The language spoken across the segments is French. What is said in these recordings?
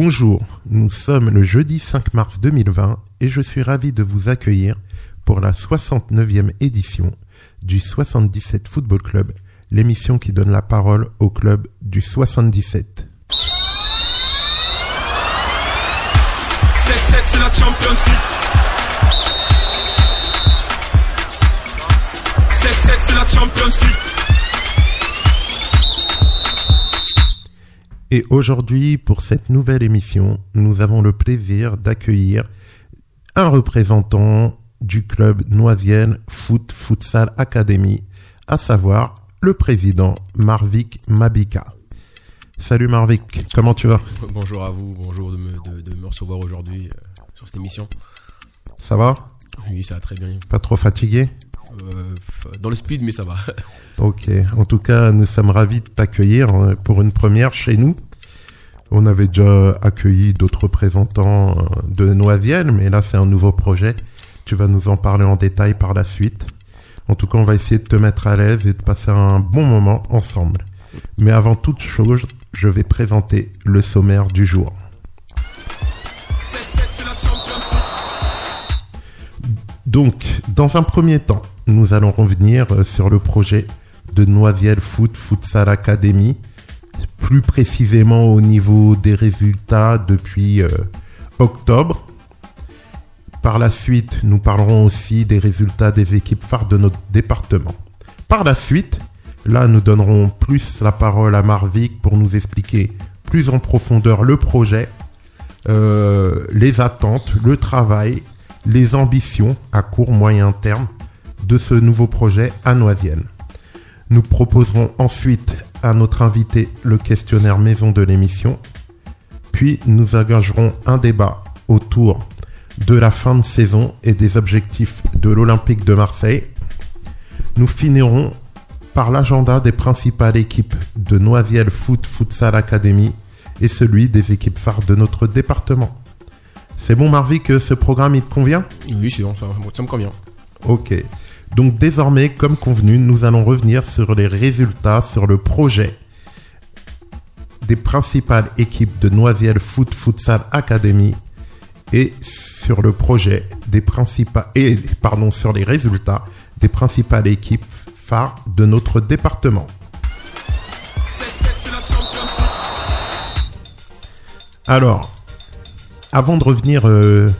Bonjour, nous sommes le jeudi 5 mars 2020 et je suis ravi de vous accueillir pour la 69e édition du 77 Football Club, l'émission qui donne la parole au club du 77. 7-7 c'est la Champions League 7-7 c'est la Champions League Et aujourd'hui, pour cette nouvelle émission, nous avons le plaisir d'accueillir un représentant du club Noisienne Foot Futsal Academy, à savoir le président Marvik Mabika. Salut Marvik, comment tu vas? Bonjour à vous, bonjour de me, de, de me recevoir aujourd'hui euh, sur cette émission. Ça va? Oui, ça va très bien. Pas trop fatigué? Dans le speed, mais ça va. Ok, en tout cas, nous sommes ravis de t'accueillir euh, pour une première chez nous. On avait déjà accueilli d'autres représentants euh, de Noisiel, mais là c'est un nouveau projet. Tu vas nous en parler en détail par la suite. En tout cas, on va essayer de te mettre à l'aise et de passer un bon moment ensemble. Mais avant toute chose, je vais présenter le sommaire du jour. 7-7 c'est la Champions League Donc, dans un premier temps, nous allons revenir euh, sur le projet de Noisiel Foot Futsal Academy, plus précisément au niveau des résultats depuis euh, octobre. Par la suite, nous parlerons aussi des résultats des équipes phares de notre département. Par la suite, là, nous donnerons plus la parole à Marvik pour nous expliquer plus en profondeur le projet, euh, les attentes, le travail, les ambitions à court moyen terme de ce nouveau projet à Noisienne. Nous proposerons ensuite à notre invité le questionnaire maison de l'émission, puis nous engagerons un débat autour de la fin de saison et des objectifs de l'Olympique de Marseille. Nous finirons par l'agenda des principales équipes de Noisiel Foot Futsal Academy et celui des équipes phares de notre département. C'est bon Marvy que ce programme il te convient? Oui, c'est bon, ça, ça me convient. Ok. Donc désormais, comme convenu, nous allons revenir sur les résultats, sur le projet des principales équipes de Noisiel Foot Futsal Academy et sur le projet des principales et pardon sur les résultats des principales équipes phares de notre département. 7-7 c'est la Champions League Alors, avant de revenir, euh,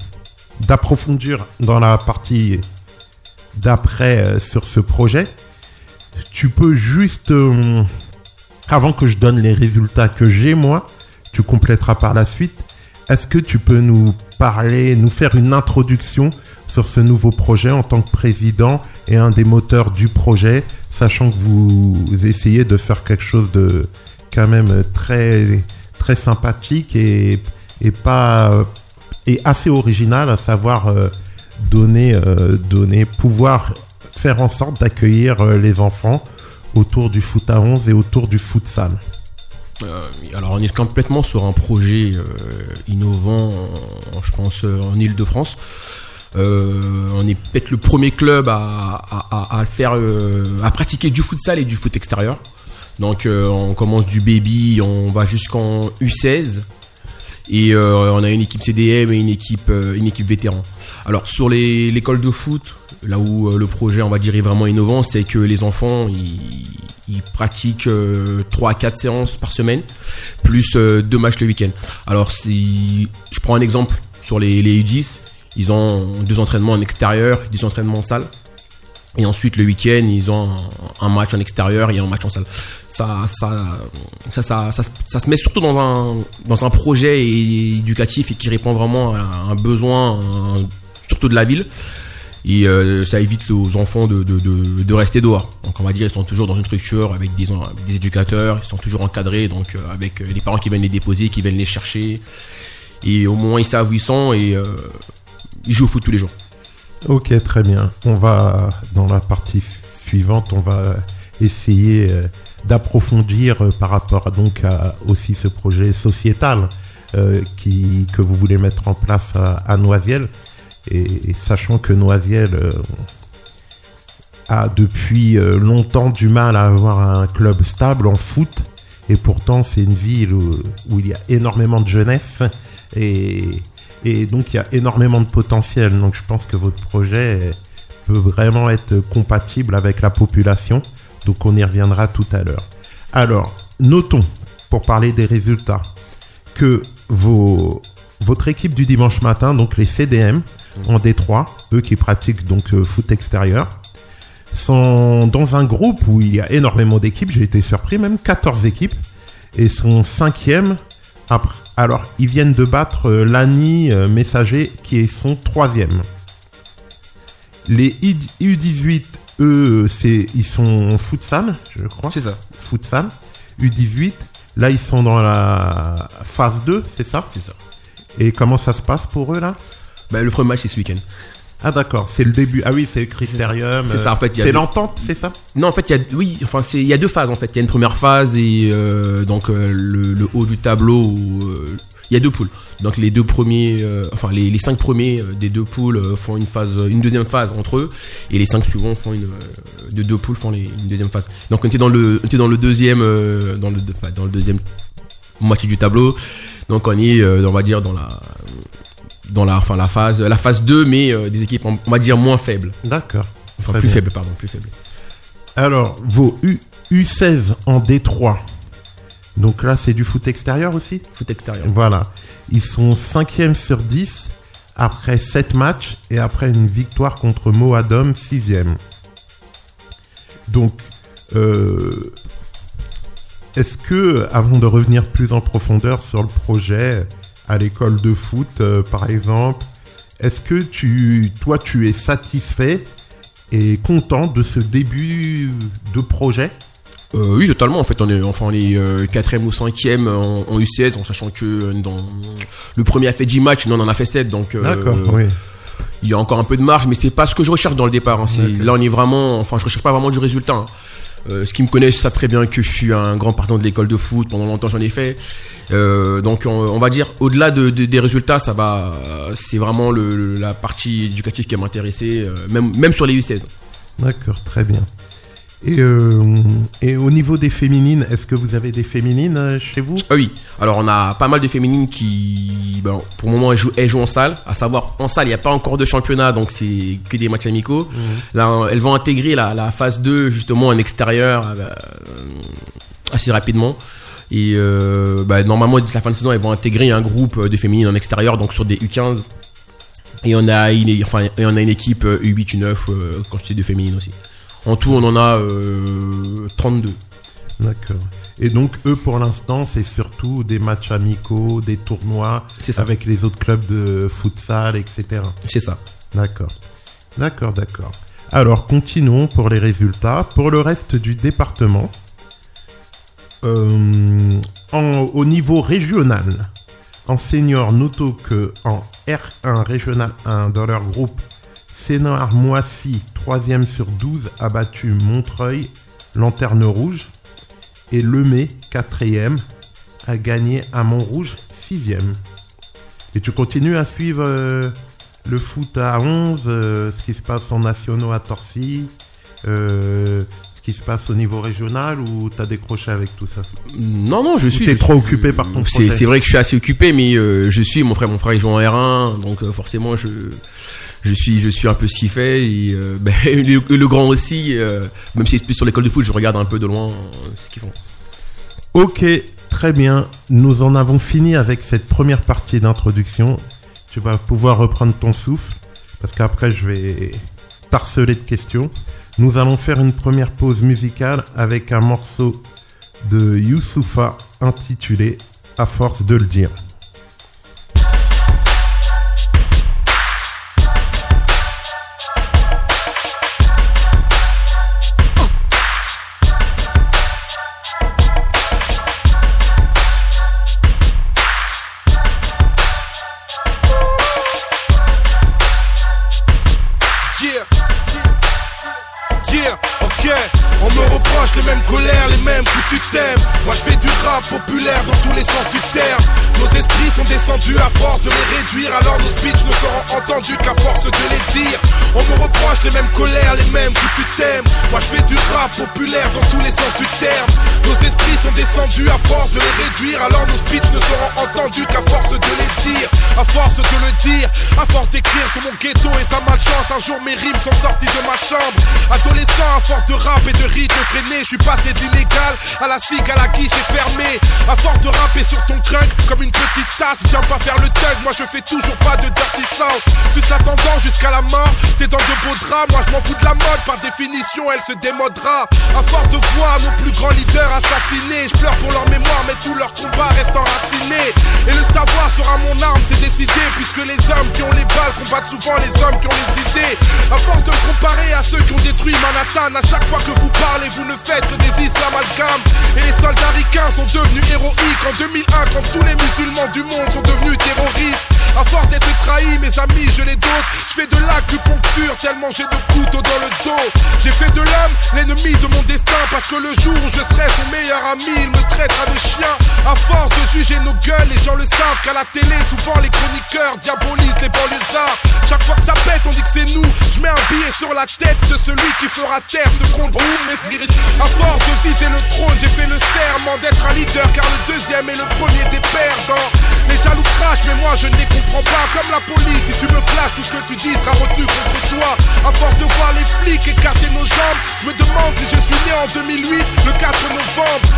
d'approfondir dans la partie d'après euh, sur ce projet, tu peux juste, euh, avant que je donne les résultats que j'ai moi, tu compléteras par la suite. Est-ce que tu peux nous parler, nous faire une introduction sur ce nouveau projet en tant que président et un des moteurs du projet, sachant que vous essayez de faire quelque chose de quand même très très sympathique et, et pas et assez original, à savoir euh, donner euh, donner pouvoir faire en sorte d'accueillir euh, les enfants autour du foot à 11 et autour du futsal. Euh, alors, on est complètement sur un projet euh, innovant, je pense, en Ile-de-France. On est peut-être le premier club à, faire, à pratiquer du futsal et du foot extérieur. Donc, on commence du baby, on va jusqu'en U16. Et euh, on a une équipe CDM et une équipe, euh, une équipe vétéran. Alors sur l'école de foot, là où euh, le projet, on va dire, est vraiment innovant, c'est que les enfants, ils, pratiquent euh, 3 à 4 séances par semaine, plus euh, deux matchs le week-end. Alors si je prends un exemple sur les, les U10, ils ont deux entraînements en extérieur, des entraînements en salle. Et ensuite, le week-end, ils ont un match en extérieur et un match en salle. Ça, ça, ça, ça, se- met surtout dans un, dans un projet éducatif et qui répond vraiment à un besoin, surtout de la ville. Et euh, ça évite aux enfants de, de, rester dehors. Donc on va dire ils sont toujours dans une structure avec des, des éducateurs, ils sont toujours encadrés, donc euh, avec euh, les parents qui viennent les déposer, qui viennent les chercher. Et au moins ils savent où ils sont et ils jouent au foot tous les jours. Ok, très bien. On va, dans la partie suivante, on va essayer d'approfondir euh, par rapport donc à aussi ce projet sociétal euh, que vous voulez mettre en place à, Noisiel. Et, sachant que Noisiel euh, a depuis longtemps du mal à avoir un club stable en foot Et pourtant, c'est une ville où, il y a énormément de jeunesse et donc il y a énormément de potentiel. Donc je pense que votre projet peut vraiment être compatible avec la population. Donc on y reviendra tout à l'heure. Alors, notons, pour parler des résultats, que vos, votre équipe du dimanche matin, donc les CDM en Détroit, eux qui pratiquent donc euh, foot extérieur, sont dans un groupe où il y a énormément d'équipes. J'ai été surpris, même 14 équipes, et sont cinquième. Après, alors, ils viennent de battre euh, l'ANI euh, Messager qui est son troisième. Les I- U18, eux, c'est, ils sont futsal, je crois. C'est ça. Futsal. U18, là, ils sont dans la phase 2, c'est ça? C'est ça. Et comment ça se passe pour eux, là? Bah, le premier match, c'est ce week-end. Ah, d'accord, c'est le début. Ah oui, c'est le critérium. C'est ça, en fait, C'est deux- l'entente, c'est ça? Non, en fait, il y a, oui, enfin, c'est, il y a deux phases, en fait. Il y a une première phase et, euh, donc, euh, le, le haut du tableau où, euh, il y a deux poules. Donc, les deux premiers, euh, enfin, les, les cinq premiers euh, des deux poules euh, font une phase, une deuxième phase entre eux et les cinq suivants font une, de deux poules font les, une deuxième phase. Donc, on était dans le, on était dans le deuxième, dans le, enfin, dans le deuxième moitié du tableau. Donc, on est, on va dire, dans la, dans la, enfin, la phase, la phase 2, mais des équipes, on va dire, moins faibles. D'accord. Enfin, Très plus faibles, pardon, plus faibles. Alors, vos U, U16 en Détroit. Donc là, c'est du foot extérieur aussi Foot extérieur. Voilà. Ils sont 5e sur 10 après 7 matchs et après une victoire contre Moadom 6e. Donc, euh, est-ce que, avant de revenir plus en profondeur sur le projet à l'école de foot, euh, par exemple, est-ce que tu, toi, tu es satisfait et content de ce début de projet? Euh, oui, totalement. En fait, on est, enfin, on est euh, quatrième ou cinquième en, en U16, en sachant que euh, dans le premier a fait 10 matchs, nous on en a fait 7, donc euh, D'accord, oui. il y a encore un peu de marge, mais c'est pas ce que je recherche dans le départ. hein. C'est-. Là, on est vraiment, enfin, je recherche pas vraiment du résultat. hein. Euh, ceux qui me connaissent savent très bien que je suis un grand partant de l'école de foot. Pendant longtemps, j'en ai fait. Euh, donc, on, on va dire, au-delà de, de- des résultats, ça va. C'est vraiment le, le- la partie éducative qui va m'intéresser, euh, même, même sur les U16. D'accord, très bien. Et, euh, et au niveau des féminines, est-ce que vous avez des féminines euh, chez vous? Ah oui, alors on a pas mal de féminines qui, ben, pour le moment, elles jouent, elles jouent en salle. À savoir, en salle, il n'y a pas encore de championnat, donc c'est que des matchs amicaux. Là, elles vont intégrer la, la phase 2, justement, en extérieur, euh, assez rapidement. Et euh, bah, normalement, d'ici la fin de saison, elles vont intégrer un groupe de féminines en extérieur, donc sur des U15. Et on a une, enfin, et on a une équipe euh, U8, U9, euh, quantité de féminines aussi. En tout, on en a euh, 32. D'accord. Et donc, eux, pour l'instant, c'est surtout des matchs amicaux, des tournois avec les autres clubs de futsal, etc. C'est ça. D'accord. D'accord, d'accord. Alors, continuons pour les résultats. Pour le reste du département, euh, en- au niveau régional, en senior, notons que en R1 régional 1, dans leur groupe, Sénard Moissy, 3 sur 12, a battu Montreuil, Lanterne Rouge, et Lemay, 4 a gagné à Montrouge, 6 Et tu continues à suivre euh, le foot à 11, euh, ce qui se passe en nationaux à Torcy, euh, ce qui se passe au niveau régional, ou t'as décroché avec tout ça? Non, non, je suis. t'es trop suis- occupé par ton projet? c'est vrai que je suis assez occupé, mais je suis. Mon frère, mon frère, il joue en R1, donc forcément, je je suis je suis un peu ce fait. Et euh, ben, le, le grand aussi, euh, même si c'est plus sur l'école de foot, je regarde un peu de loin euh, ce qu'ils font. Ok, très bien. Nous en avons fini avec cette première partie d'introduction. Tu vas pouvoir reprendre ton souffle, parce qu'après je vais t'harceler de questions. Nous allons faire une première pause musicale avec un morceau de Youssoufa intitulé À force de le dire. Descendus à force de les réduire Alors nos speeches ne seront entendus qu'à force de les dire On me reproche les mêmes colères, les mêmes tu thèmes Moi je fais du rap populaire dans tous les sens du terme. Nos esprits sont descendus à force de les réduire. Alors nos speeches ne seront entendus qu'à force de les dire. À force de le dire, à force d'écrire sur mon ghetto et sa malchance Un jour mes rimes sont sorties de ma chambre. Adolescent à force de rap et de rythme traîné Je suis passé d'illégal à la cigue à la guichet fermée À force de rapper sur ton crunk comme une petite tasse Viens pas faire le thug, moi je fais toujours pas de dirty sauce. Tu t'attendant jusqu'à la mort, dans de beaux draps. Moi je m'en fous de la mode, par définition elle se démodera. À force de voir nos plus grands leaders assassinés Je pleure pour leur mémoire mais tout leur combat reste enraciné. Et le savoir sera mon arme, c'est décidé Puisque les hommes qui ont les balles combattent souvent les hommes qui ont les idées. À force de comparer à ceux qui ont détruit Manhattan À chaque fois que vous parlez vous ne faites que des islamalgames Et les soldats ricains sont devenus héroïques. En 2001 quand tous les musulmans du monde sont devenus terroristes. À force d'être trahi, mes amis, je les dose. Je fais de l'acupuncture tellement j'ai de couteaux dans le dos. J'ai fait de l'homme l'ennemi de mon destin parce que le jour où je serai son meilleur ami, il me traitera de chien. À force de juger nos gueules, les gens le savent qu'à la télé, souvent les chroniqueurs diabolisent les banlieusards. Chaque fois que ça pète, on dit que c'est nous. Je mets un billet sur la tête de celui qui fera taire ce contre mes spirits. À force de viser le trône, j'ai fait le serment d'être un leader car le deuxième est le premier des perdants. Les jaloux crachent, mais moi je ne les comprends pas. Comme la police, si tu me clashes, tout ce que tu dis sera retenu À force de voir les flics écarter nos jambes, je me demande si je suis né en 2008, le 4 novembre.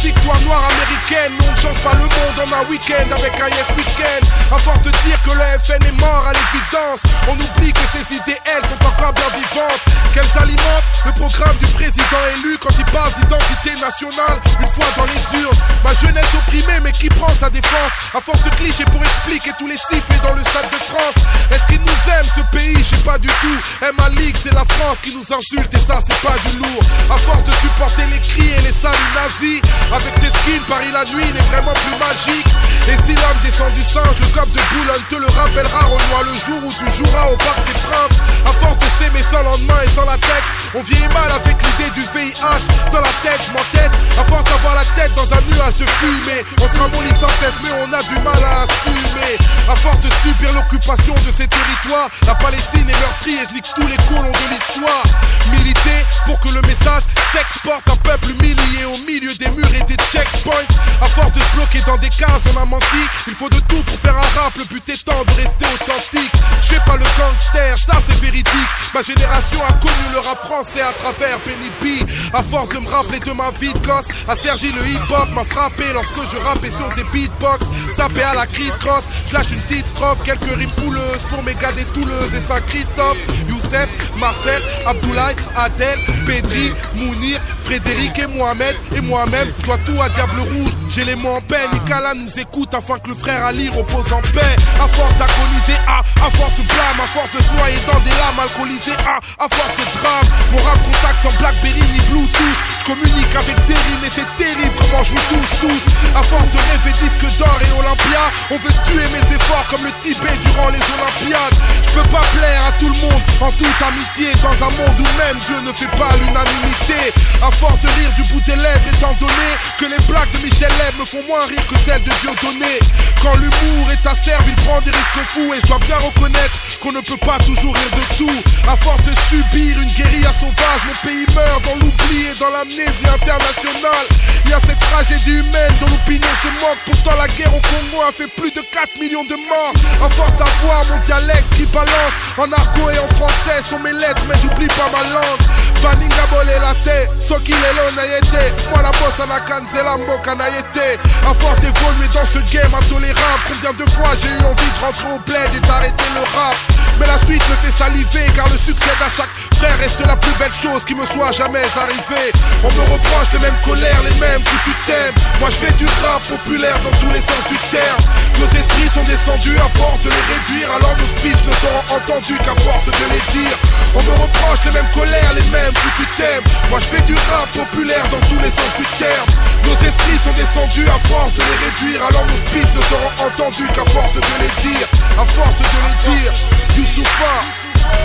Victoire noire américaine, on ne change pas le monde en un week-end avec un yes week-end. À force de dire que le FN est mort à l'évidence, on oublie que ces idées, elles, sont encore bien vivantes. Qu'elles alimentent le programme du président élu quand il parle d'identité nationale, une fois dans les urnes. Ma jeunesse opprimée, mais qui prend sa défense? À force de clichés pour expliquer tous les sifflets dans le stade de France Est-ce qu'ils nous aiment ce pays? Je sais pas du tout Eh ma ligue c'est la France qui nous insulte et ça c'est pas du lourd À force de supporter les cris et les saluts nazis Avec tes skins Paris la nuit n'est vraiment plus magique. Et si l'homme descend du singe Le cop de Boulogne te le rappellera Renoir le jour où tu joueras au parc des princes. À force de s'aimer sans lendemain et sans la tête On vieillit mal avec l'idée du VIH Dans la tête je m'entête À force d'avoir la tête dans un nuage de fumée On se ramollit sans cesse mais on a du mal à assumer. À force de subir l'occupation de ces territoires La Palestine est meurtrie et je nique tous les colons de l'histoire. Militer pour que le message s'exporte Un peuple humilié au milieu des murs et des checkpoints À force de se bloquer dans des cases on a menti. Il faut de tout pour faire un rap, le but étant de rester authentique. Je fais pas le gangster, ça c'est véridique. Ma génération a connu le rap français à travers Benny B. À force de me rappeler de ma vie de gosse À Sergi le hip-hop m'a frappé lorsque je rappais sur des beatbox. Sapé à la crise cross, lâche une petite strophe. Quelques rimes pouleuses pour mes gars des Touleuses. Et Saint-Christophe, Youssef, Marcel, Abdoulaye, Adèle, Pedri, Mounir, Frédéric et Mohamed. Et moi-même, toi tout à Diable Rouge. J'ai les mots en peine, Nicolas nous écoute Afin que le frère Ali repose en paix. À force d'agoniser, à, à force de blâme À force de se noyer dans des lames alcoolisées, à, à force de drame. Mon rap contact sans Blackberry ni Bluetooth. Je communique avec des et c'est terrible comment je vous touche tous. À force de rêver disque d'or et Olympia On veut tuer mes efforts comme le Tibet durant les Olympiades. Je peux pas plaire à tout le monde en toute amitié Dans un monde où même Dieu ne fait pas l'unanimité. À force de rire du bout des lèvres étant donné Que les blagues de Michel Lèvres me font moins rire que celles de Dieudonné. Quand l'humour est acerbe il prend des risques fous Et je dois bien reconnaître qu'on ne peut pas toujours rire de tout. À force de subir une guérilla sauvage Mon pays meurt dans l'oubli et dans l'amnésie internationale. Il y a cette tragédie humaine dont l'opinion se moque. Pourtant la guerre au Congo a fait plus de 4 millions de morts. À force d'avoir mon dialecte qui balance En argot et en français sont mes lettres mais j'oublie pas ma langue. Baninga bolé la tête, Sokilelo na yete Moi la la canzela mboka na yete À force d'évoluer dans ce game intolérable. Combien de fois j'ai eu envie de rentrer au bled et d'arrêter le rap? Mais la suite me fait saliver car le succès d'à chaque frère reste la plus belle chose qui me soit jamais arrivée. On me reproche les mêmes colères, les mêmes foutus thèmes Moi je fais du rap populaire dans tous les sens du terme. Nos esprits sont descendus à force de les réduire Alors nos speeches ne seront entendus qu'à force de les dire. On me reproche les mêmes colères, les mêmes foutus thèmes Moi je fais du rap populaire dans tous les sens du terme Nos esprits sont descendus à force de les réduire. Alors nos speeches ne seront entendus qu'à force de les dire. À force de les dire. Youssoufa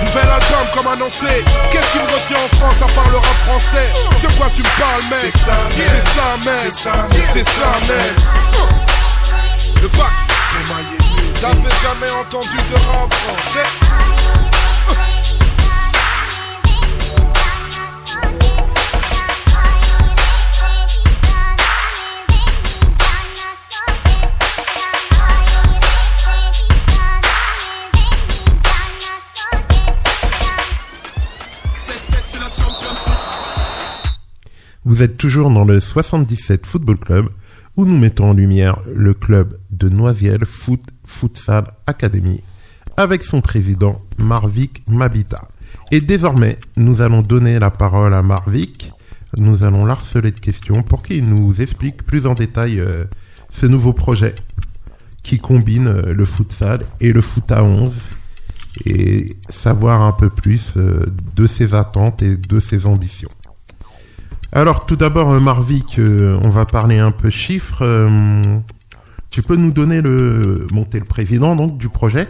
Nouvel album comme annoncé. Qu'est-ce qui me retient en France à part le rap français? De quoi tu me parles mec? C'est ça mec. C'est ça mec. C'est ça mec. Le bac. Jamais entendu de rap français. Vous êtes toujours dans le 77 Football Club où nous mettons en lumière le club de Noisiel Foot Futsal Academy avec son président Marvik Mabita. Et désormais, nous allons donner la parole à Marvik. Nous allons l'harceler de questions pour qu'il nous explique plus en détail euh, ce nouveau projet qui combine euh, le futsal et le foot à 11 et savoir un peu plus euh, de ses attentes et de ses ambitions. Alors tout d'abord, euh, Marvik, euh, on va parler un peu chiffres. Euh, tu peux nous donner le... Bon, t'es le président donc du projet,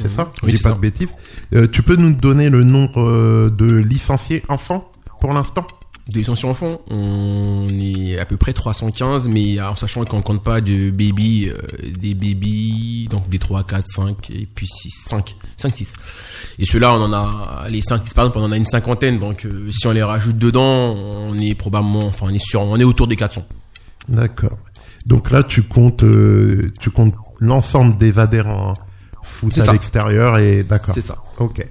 c'est ça? Oui, c'est pas ça. de bêtises. Euh, tu peux nous donner le nombre de licenciés enfants pour l'instant? De licenciés enfants, on est à peu près 315, mais en sachant qu'on compte pas de baby, euh, des baby, donc des 3, 4, 5, et puis 6, 5, 5, 6. Et ceux-là, on en a, les 5, par exemple, on en a une cinquantaine, donc euh, si on les rajoute dedans, on est probablement, enfin, on est sûr, on est autour des 400. D'accord. Donc là, tu comptes, euh, tu comptes l'ensemble des adhérents foot C'est à ça. l'extérieur et d'accord. C'est ça. Ok.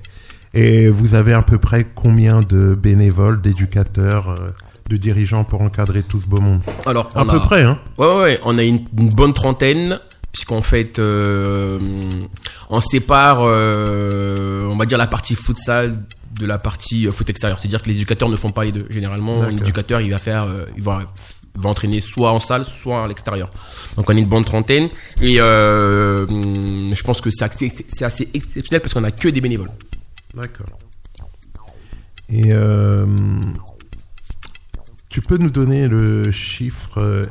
Et vous avez à peu près combien de bénévoles, d'éducateurs, euh, de dirigeants pour encadrer tout ce beau monde Alors, À on peu a- près, hein Ouais, ouais, ouais, on a une, une bonne trentaine, puisqu'en fait, euh, on sépare, euh, on va dire, la partie futsal de la partie foot extérieur. C'est-à-dire que les éducateurs ne font pas les deux. Généralement, un éducateur, il va faire, euh, il va, il va entraîner soit en salle, soit à l'extérieur. Donc, on est une bonne trentaine. Et hum, je pense que c'est assez, assez exceptionnel parce qu'on a que des bénévoles. D'accord. Et euh, tu peux nous donner le chiffre euh,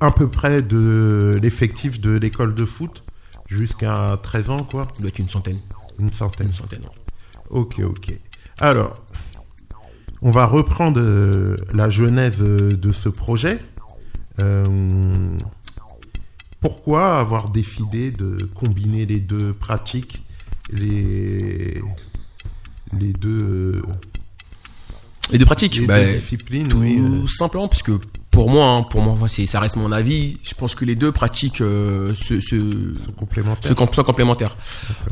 à peu près de l'effectif de l'école de foot jusqu'à 13 ans, quoi? Il doit être une centaine. Une centaine. Une centaine. Ok, ok. Alors, on va reprendre euh, la genèse de ce projet. Euh, pourquoi avoir décidé de combiner les deux pratiques, les, les deux, euh, Et de pratique, les bah, deux disciplines Tout oui, euh, simplement parce que pour moi, hein, pour moi, ça reste mon avis. Je pense que les deux pratiques euh, se, se, sont complémentaires. se com- sont complémentaires.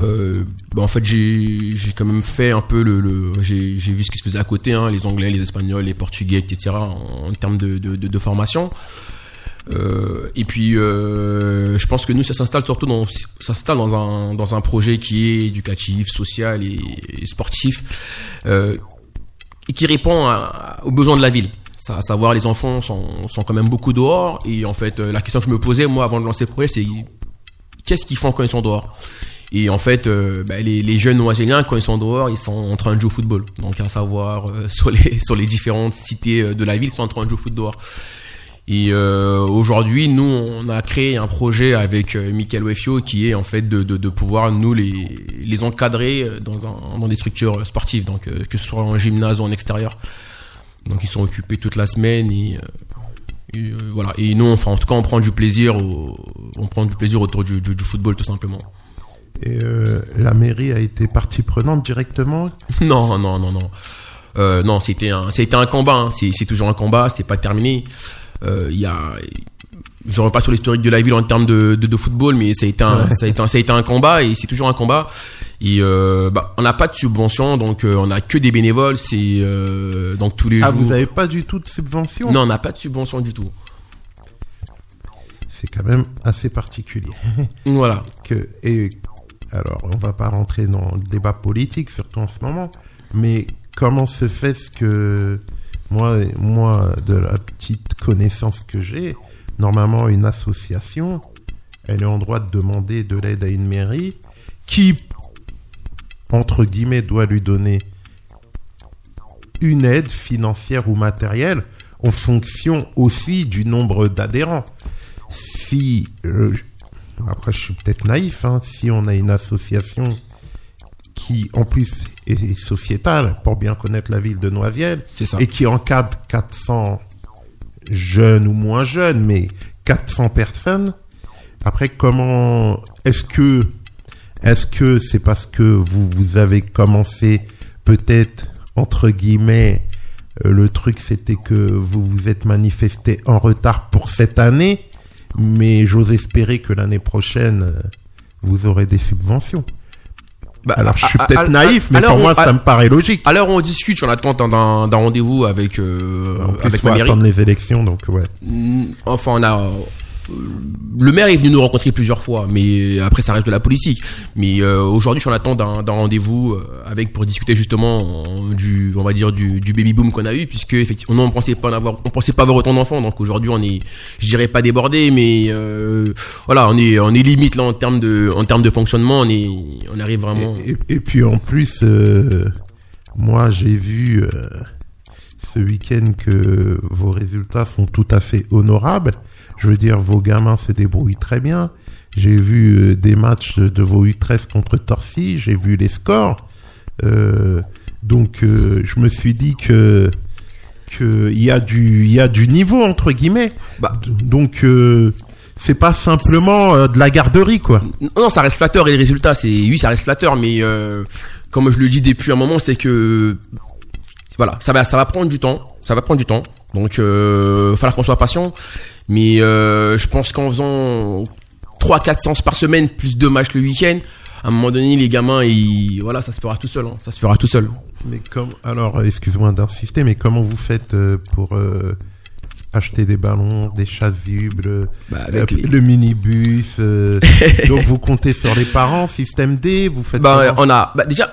Euh, bah, en fait, j'ai quand même fait un peu le, le j'ai j'ai vu ce qui se faisait à côté, hein, les Anglais, les Espagnols, les Portugais, etc. En, en termes de, de, de, de formation. Euh, et puis, euh, je pense que nous, ça s'installe surtout dans, ça s'installe dans un dans un projet qui est éducatif, social et, sportif, euh, et qui répond à- aux besoins de la ville. Ça, à savoir, les enfants sont, sont quand même beaucoup dehors. Et en fait, euh, la question que je me posais, moi, avant de lancer le projet, c'est qu'est-ce qu'ils font quand ils sont dehors? Et en fait, euh, bah, les, les jeunes noiséliens, quand ils sont dehors, ils sont en train de jouer au football. Donc, à savoir, euh, sur, les, sur les différentes cités euh, de la ville, ils sont en train de jouer au foot dehors. Et euh, aujourd'hui, nous, on a créé un projet avec euh, Michael Wefio qui est en fait de, de, de pouvoir nous les, les encadrer euh, dans, un, dans des structures sportives, donc euh, que ce soit en gymnase ou en extérieur. Donc ils sont occupés toute la semaine et, euh, et, euh, voilà. Et nous, enfin, en tout cas, on prend du plaisir, au, on prend du plaisir autour du, du, du football tout simplement. Et euh, la mairie a été partie prenante directement? non, non, non, non. Euh, non, c'était un, c'était un combat. hein. C'est, c'est toujours un combat. C'est pas terminé. Euh, Il y a, je reviens pas sur l'historique de la ville en termes de, de, de football, mais ça a été un, ça a été un, ça a été un combat et c'est toujours un combat. Et euh, bah, on n'a pas de subvention, donc euh, on a que des bénévoles. C'est euh, donc tous les Ah, jours. vous avez pas du tout de subvention? Non, on n'a pas de subvention du tout. C'est quand même assez particulier. Voilà. que et alors on va pas rentrer dans le débat politique surtout en ce moment mais comment se fait ce que moi de la petite connaissance que j'ai normalement une association elle est en droit de demander de l'aide à une mairie qui entre guillemets doit lui donner une aide financière ou matérielle en fonction aussi du nombre d'adhérents. Si euh, après, je suis peut-être naïf, hein, si on a une association qui, en plus, est sociétale, pour bien connaître la ville de ça. et qui encadre 400 jeunes ou moins jeunes, mais 400 personnes, après, comment est-ce que Est-ce que c'est parce que vous, vous avez commencé peut-être, entre guillemets, euh, le truc c'était que vous vous êtes manifesté en retard pour cette année, mais j'ose espérer que l'année prochaine, euh, vous aurez des subventions. Bah, Alors je suis peut-être naïf, mais pour moi ça me paraît logique. Où on discute, on attend d'un, d'un d'un rendez-vous avec, euh, En plus, avec faut ma mairie. attendre les élections, donc ouais. Enfin, on a. Le maire est venu nous rencontrer plusieurs fois, mais après ça reste de la politique. Mais euh, aujourd'hui, je suis en attente d'un rendez-vous euh, avec pour discuter justement euh, du, on va dire du, baby boom qu'on a eu, puisque effectivement, on pensait pas en avoir, on pensait pas avoir autant d'enfants. Donc aujourd'hui, on est, je dirais pas débordé, mais voilà, on est, on est limite là en termes de, en termes de fonctionnement, on est, on arrive vraiment. Et, puis en plus, moi j'ai vu ce week-end que vos résultats sont tout à fait honorables. Je veux dire, vos gamins se débrouillent très bien. J'ai vu euh, des matchs de, vos U13 contre Torcy, j'ai vu les scores. Euh, donc euh, je me suis dit que que il y a du il y a du niveau entre guillemets. Bah. Donc euh, c'est pas simplement de la garderie quoi. Non, ça reste flatteur et les résultats, c'est oui, ça reste flatteur, mais comme je le dis depuis un moment, c'est que voilà, ça va, ça va prendre du temps, ça va prendre du temps. Donc, euh, falloir qu'on soit patient. Mais euh, je pense qu'en faisant 3-4 séances par semaine plus deux matchs le week-end, à un moment donné, les gamins, ils, voilà, ça se fera tout seul. hein, ça se fera tout seul. Mais comme alors, excuse-moi d'insister, mais comment vous faites euh, pour euh, acheter des ballons, des chasubles, Bah, avec euh, les- le minibus euh, Donc vous comptez sur les parents, système D, vous faites Bah, on a, bah, déjà,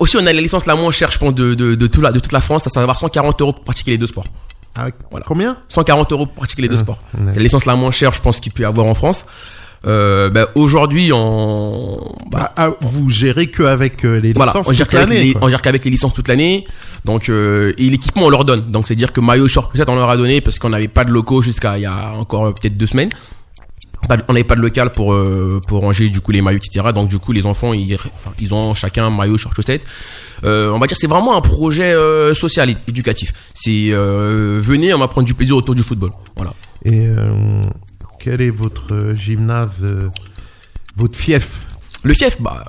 aussi, on a la licence la moins chère, je pense, de, de, de, tout la, de toute la France. Ça, ça va avoir 140 euros pour pratiquer les deux sports. Ah, voilà. Combien? 140 euros pour pratiquer les deux Ah, sports. C'est la licence la moins chère, je pense, qu'il peut y avoir en France. Euh, bah, aujourd'hui, en, bah, Ah, ah, Vous gérez que avec euh, les voilà, licences on gère toute l'année. les, on gère qu'avec les licences toute l'année. Donc, euh, et l'équipement, on leur donne. Donc, c'est dire que maillot, short, peut-être on leur a donné parce qu'on n'avait pas de locaux jusqu'à il y a encore euh, peut-être deux semaines. On n'avait pas de local pour euh, pour ranger du coup les maillots etc donc du coup les enfants ils enfin, ils ont chacun un maillot short chaussette. Euh, on va dire c'est vraiment un projet euh, social et éducatif. C'est euh, venez on va prendre du plaisir autour du football. Voilà. Et euh, quel est votre euh, gymnase, euh, votre fief? Le fief, bah,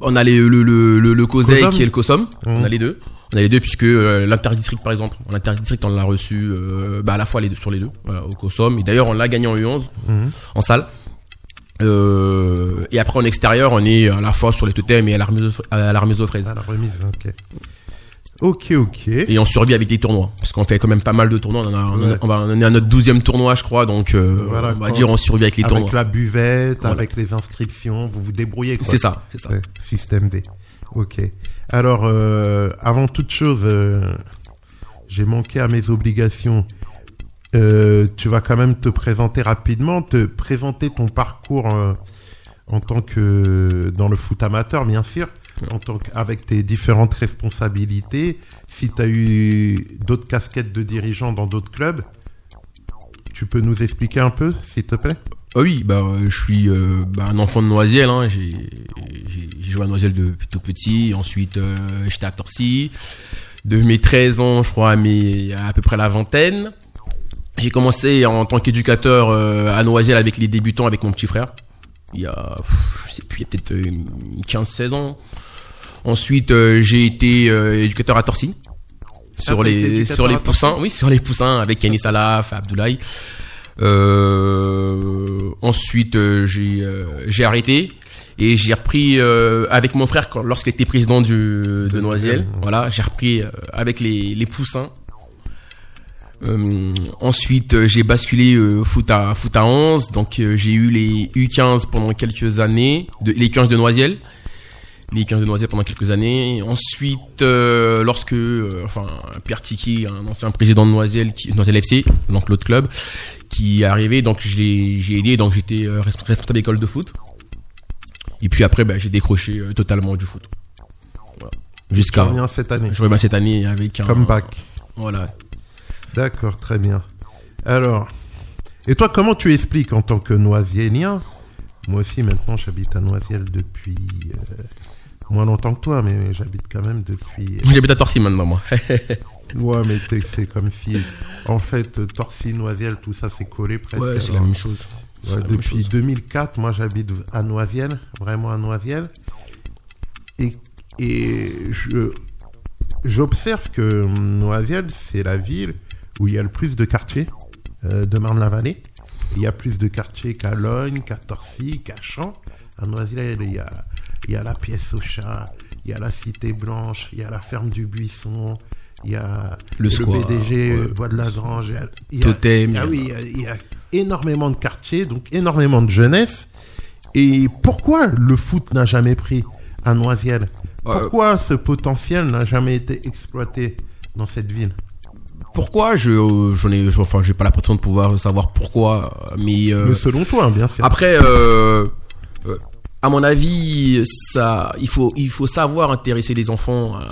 on a les, le, le, le, le qui est le COSOM. On Mhm. a les deux. On a les deux puisque euh, l'interdistrict, par exemple, en interdistrict, on l'a reçu euh, bah, à la fois les deux, sur les deux, voilà, au COSOM. Et d'ailleurs, on l'a gagné en U11, Mhm. en salle. Euh, et après, en extérieur, on est à la fois sur les totems et à la remise aux, à la remise aux fraises. À la remise, ok. Ok, ok. Et on survit avec les tournois. Parce qu'on fait quand même pas mal de tournois. On, en Ouais. on va, on est à notre douzième tournoi, je crois. Donc, euh, Voilà, on va dire on survit avec les avec tournois. la buvette, Voilà. avec les inscriptions, vous vous débrouillez. quoi. C'est ça, c'est ça. Ouais, système D. Ok. Alors, euh, avant toute chose, euh, j'ai manqué à mes obligations. Euh, tu vas quand même te présenter rapidement, te présenter ton parcours en tant que dans le foot amateur, bien sûr, en tant que, avec tes différentes responsabilités. Si tu as eu d'autres casquettes de dirigeant dans d'autres clubs, tu peux nous expliquer un peu, s'il te plaît? Ah oui, bah euh, je suis euh, bah, un enfant de Noisiel. Hein. J'ai joué à Noisiel depuis tout petit. Ensuite, euh, j'étais à Torcy. De mes 13 ans, je crois, à, mes, à peu près la vingtaine. J'ai commencé en tant qu'éducateur euh, à Noisiel avec les débutants, avec mon petit frère. Il y a, pff, je sais plus, il y a peut-être euh, 15-16 ans. Ensuite, euh, j'ai été euh, éducateur à Torcy. Sur les, sur les poussins, oui, sur les poussins, avec Kenny Salaf, Abdoulaye. Euh, ensuite, euh, j'ai euh, j'ai arrêté et j'ai repris euh, avec mon frère lorsqu'il était président du, de Noisiel. Voilà, j'ai repris avec les, les poussins. Euh, ensuite, j'ai basculé euh, foot à foot à 11. Donc, j'ai eu les U15 pendant quelques années, de, les 15 de Noisiel, les 15 de Noisiel pendant quelques années. Ensuite, euh, lorsque, euh, enfin, Pierre Tiki, un ancien président de Noisiel, qui, FC, donc l'autre club, qui est arrivé, donc je j'ai aidé, donc j'étais euh, responsable d'école de foot. Et puis après, bah, j'ai décroché totalement du foot. Voilà. Jusqu'à, reviens cette année. je reviens cette année avec un Comeback. Voilà. D'accord, très bien. Alors, et toi, comment tu expliques en tant que Noisielien Moi aussi, maintenant, j'habite à Noisiel depuis euh, moins longtemps que toi, mais j'habite quand même depuis. J'habite à Torcy maintenant, moi. Ouais, mais c'est comme si, en fait, Torcy, Noisiel, tout ça, c'est collé presque. Ouais, c'est la même chose. c'est la même depuis chose. 2004, moi j'habite à Noisiel, vraiment à Noisiel. Et, et je, j'observe que Noisiel, c'est la ville où il y a le plus de quartiers euh, de Marne-la-Vallée. Il y a plus de quartiers qu'à Logne, qu'à Torcy, qu'à Champs. À Noisiel, il y a, il y a la pièce au chat, il y a la Cité Blanche, il y a la ferme du Buisson, il y a Le square, BDG, ouais. Bois de la Grange. il y a- il y a- Totem, Ah oui, il y, a, il y a énormément de quartiers, donc énormément de jeunesse. Et pourquoi le foot n'a jamais pris à Noisiel Euh, Pourquoi ce potentiel n'a jamais été exploité dans cette ville? Pourquoi? Je euh, j'en ai enfin j'ai pas la prétention de pouvoir savoir pourquoi mais, euh, Mais selon toi, bien sûr. après euh, euh, à mon avis ça il faut il faut savoir intéresser les enfants à,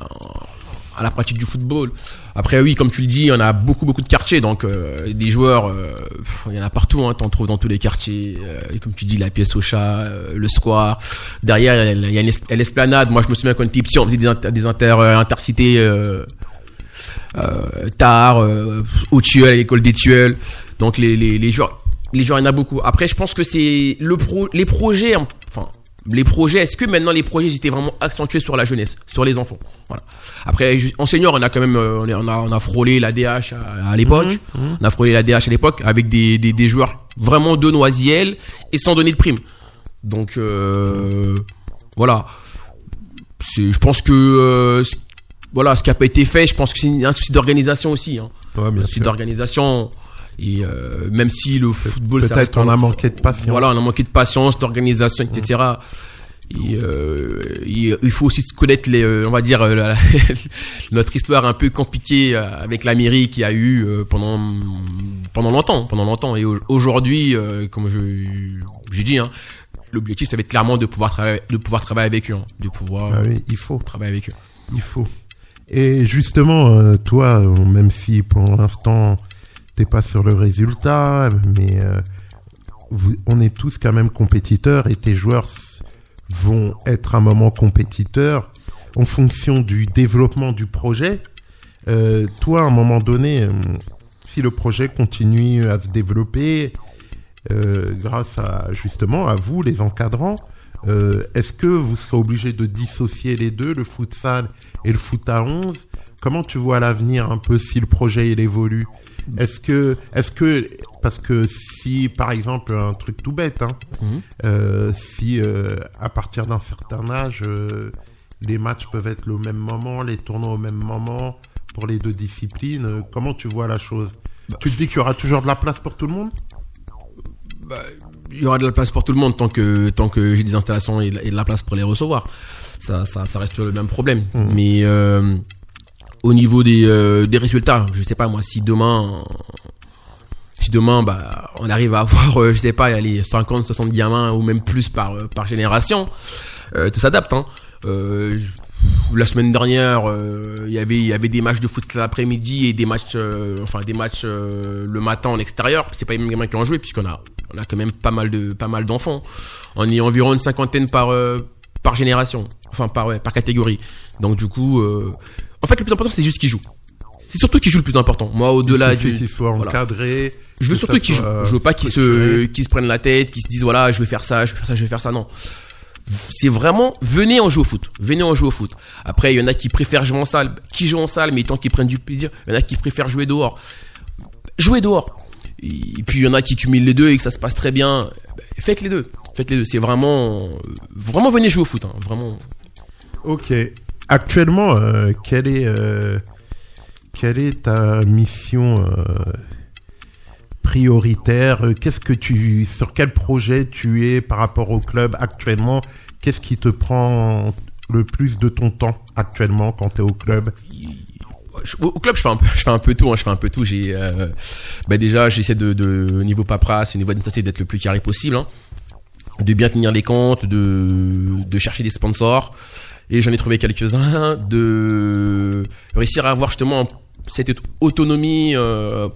à la pratique du football. Après oui comme tu le dis, on a beaucoup beaucoup de quartiers donc euh, des joueurs euh, il y en a partout hein, t'en trouves dans tous les quartiers euh, comme tu dis la pièce au chat, euh, le square. Derrière il y a, a l'esplanade. Moi je me souviens quand on était petit on faisait des, inter- des inter euh, intercités euh, euh, tard, euh, au Tuel, à l'école des Tuels. Donc les, les, les joueurs, les joueurs, il y en a beaucoup. Après, je pense que c'est le pro, les projets, les projets, est-ce que maintenant les projets étaient vraiment accentués sur la jeunesse, sur les enfants? Voilà. Après, en senior, on a quand même, euh, on, a, on a frôlé la DH à, à l'époque. Mhm, On a frôlé la DH à l'époque avec des, des, des joueurs vraiment de Noisiel et sans donner de prime. Donc, euh, voilà. Je pense que, euh, ce- voilà, ce qui a pas été fait, je pense que c'est un souci d'organisation aussi. Hein. Ouais, bien Un souci d'organisation. Et euh, même si le football, Peut-être un- a manqué de patience. voilà, on a manqué de patience, d'organisation, etc. Et, euh, et il faut aussi connaître les, euh, on va dire, euh, la- notre histoire un peu compliquée euh, avec la mairie qu'il y a eu pendant pendant longtemps, pendant longtemps. Et au- aujourd'hui, comme je j'ai dit, hein, l'objectif ça va être clairement de pouvoir travailler, de pouvoir travailler avec eux, hein, de pouvoir Ah oui, il faut. travailler avec eux. Il faut. Et justement, toi, même si pour l'instant pas sur le résultat, mais euh, on est tous quand même compétiteurs et tes joueurs vont être un moment compétiteurs en fonction du développement du projet. Euh, toi, à un moment donné, euh, si le projet continue à se développer, grâce à justement à vous, les encadrants, est-ce que vous serez obligé de dissocier les deux, le futsal et le foot à 11 Comment tu vois l'avenir un peu si le projet il évolue? Est-ce que, est-ce que, parce que si par exemple un truc tout bête, hein, Mhm. euh, si euh, à partir d'un certain âge, euh, les matchs peuvent être le même moment, les tournois au même moment pour les deux disciplines, comment tu vois la chose? Tu te dis qu'il y aura toujours de la place pour tout le monde? Il y aura de la place pour tout le monde tant que tant que j'ai des installations et de, la place pour les recevoir. Ça, ça, ça reste le même problème. Mhm. Mais au niveau des, euh, des résultats, je sais pas moi si demain si demain bah on arrive à avoir euh, je sais pas les 50 60 gamins ou même plus par euh, par génération, euh, tout s'adapte hein. La semaine dernière, il y avait il y avait des matchs de foot l'après-midi et des matchs enfin des matchs le matin en extérieur. C'est pas les mêmes gamins qui ont joué puisqu'on a on a quand même pas mal de pas mal d'enfants. On est environ une cinquantaine par par génération, enfin par par catégorie. Donc du coup, en fait le plus important c'est juste qu'ils jouent. C'est surtout qu'ils jouent le plus important. Moi au-delà du qu'ils soient voilà. encadrés. je veux surtout qu'ils jouent. soit Je veux pas qu'ils se, qu'ils se prennent la tête, qu'ils se disent voilà, je vais faire ça, je vais faire ça, je vais faire ça. Non. C'est vraiment, venez en jouer au foot. Venez en jouer au foot. Après, il y en a qui préfèrent jouer en salle, qui jouent en salle, mais tant qu'ils prennent du plaisir. Il y en a qui préfèrent jouer dehors. Jouez dehors. Et puis, il y en a qui cumulent les deux et que ça se passe très bien. Ben, Faites les deux. Faites les deux. C'est vraiment, vraiment venez jouer au foot. hein. Vraiment. Ok. Actuellement, euh, quelle est euh, quelle est ta mission euh, prioritaire? Qu'est-ce que tu sur quel projet tu es par rapport au club actuellement? Qu'est-ce qui te prend le plus de ton temps actuellement quand tu es au club? Au club, je fais un peu, je fais un peu tout. hein, je fais un peu tout. J'ai, bah déjà, j'essaie de au niveau paperasse, au niveau administratif, d'être le plus carré possible, hein, de bien tenir les comptes, de, de chercher des sponsors. Et j'en ai trouvé quelques-uns, de réussir à avoir justement cette autonomie euh,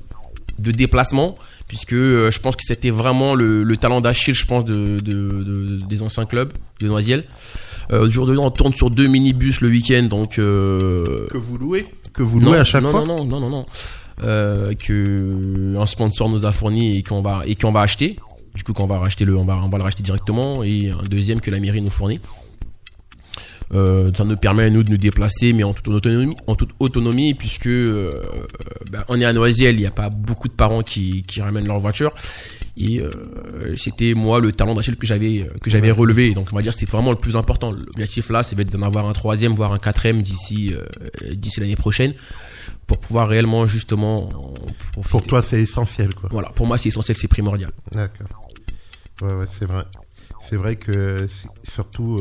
de déplacement, puisque euh, je pense que c'était vraiment le, le talent d'Achille, je pense, de, de- de- des anciens clubs de Noisiel. Euh, jour de on tourne sur deux minibus le week-end, donc euh, Que vous louez Que vous louez à chaque non, fois Non, non, non, non, non. Euh, que un sponsor nous a fourni et qu'on va et qu'on va acheter. Du coup, quand on va racheter le, on va, on va le racheter directement et un deuxième que la mairie nous fournit. Euh, ça nous permet à nous de nous déplacer, mais en toute autonomie, en toute autonomie, puisque euh, bah, on est à Noisiel, il n'y a pas beaucoup de parents qui, qui ramènent leur voiture. Et euh, c'était moi le talent d'achat que j'avais que j'avais relevé. Donc on va dire c'était vraiment le plus important. L'objectif là, c'est d'en avoir un troisième, voire un quatrième d'ici d'ici l'année prochaine, pour pouvoir réellement justement. Pour toi, c'est essentiel, quoi. Voilà, pour moi c'est essentiel, c'est primordial. D'accord. Ouais, ouais, c'est vrai. C'est vrai que surtout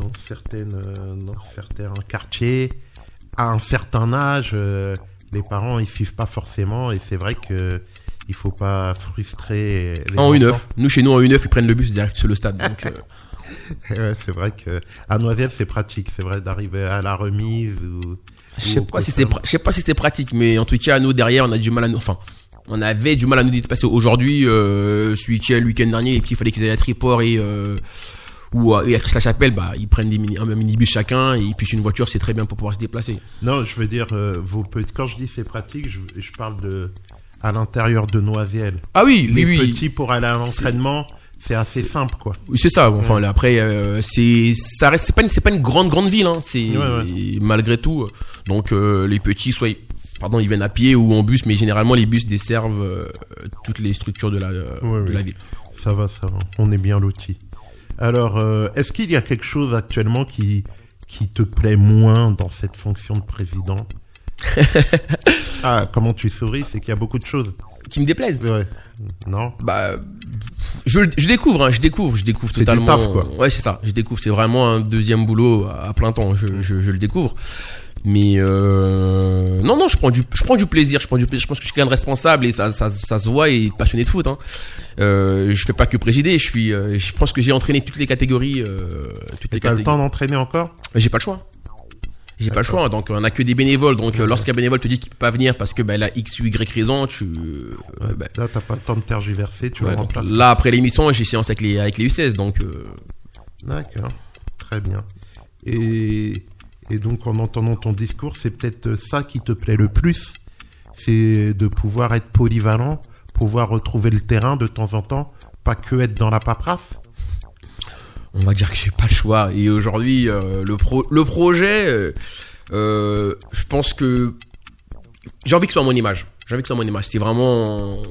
dans certaines, euh, dans certains quartiers, à un certain âge, euh, les parents ils suivent pas forcément et c'est vrai que il faut pas frustrer les En enfants. U9, nous chez nous en U9 ils prennent le bus direct sur le stade. Donc euh, Ouais, c'est vrai que à Noiselle c'est pratique, c'est vrai d'arriver à la remise ou. Je sais pas si c'est, je sais pas si c'est pratique, mais en tout cas, nous derrière, on a du mal à nous, enfin, on avait du mal à nous dépasser. Aujourd'hui, euh, ce week-end, le week-end dernier, et puis il fallait qu'ils aillent à Triport et euh, ou à, et à Christ-la-Chapelle, bah, ils prennent des mini, un minibus chacun et puis une voiture, c'est très bien pour pouvoir se déplacer. Non, je veux dire, euh, vos petits. Quand je dis c'est pratique, je, je parle de à l'intérieur de Noisiel. Ah oui, Les oui, oui, petits pour aller à l'entraînement, c'est assez simple, quoi. oui, c'est ça. Enfin, là, après, euh, c'est, ça reste, c'est pas une, c'est pas une grande grande ville, hein. C'est Ouais, malgré tout. euh, Donc euh, les petits, soit, pardon, ils viennent à pied ou en bus, mais généralement les bus desservent euh, toutes les structures de la, euh, Ouais, de la ville. Ça va, ça va. On est bien lotis. Alors, euh, est-ce qu'il y a quelque chose actuellement qui, qui te plaît moins dans cette fonction de président Ah, comment tu souris C'est qu'il y a beaucoup de choses. Qui me déplaisent. Ouais. Non Bah, je, je découvre, hein, je découvre, je découvre C'est du totalement. taf, quoi. Ouais, c'est ça. Je découvre. C'est vraiment un deuxième boulot à, à plein temps. Je, je, je le découvre. Mais euh, non, non, je prends du, je prends du plaisir. Je prends du plaisir. Je pense que je suis quelqu'un de responsable et ça, ça, ça se voit et passionné de foot. Hein. Euh, je fais pas que présider. Je suis, euh, je pense que j'ai entraîné toutes les catégories. Euh, toutes Et les t'as le catégories. temps d'entraîner encore? J'ai pas le choix. J'ai pas le choix, donc on a que des bénévoles. Donc euh, lorsqu'un bénévole te dit qu'il peut pas venir parce que bah, a X ou Y raison, tu euh, bah, Là, t'as pas le temps de tergiverser, tu Ouais, le donc remplaces. là, après l'émission, j'ai séance avec les, avec les U16, donc euh, D'accord, très bien. Et, et donc en entendant ton discours, c'est peut-être ça qui te plaît le plus, c'est de pouvoir être polyvalent, pouvoir retrouver le terrain de temps en temps, pas que être dans la paperasse. on va dire que j'ai pas le choix. Et aujourd'hui, euh, le, pro, le projet, euh, euh, je pense que j'ai envie que ce soit mon image. J'ai envie que ce soit mon image. C'est vraiment,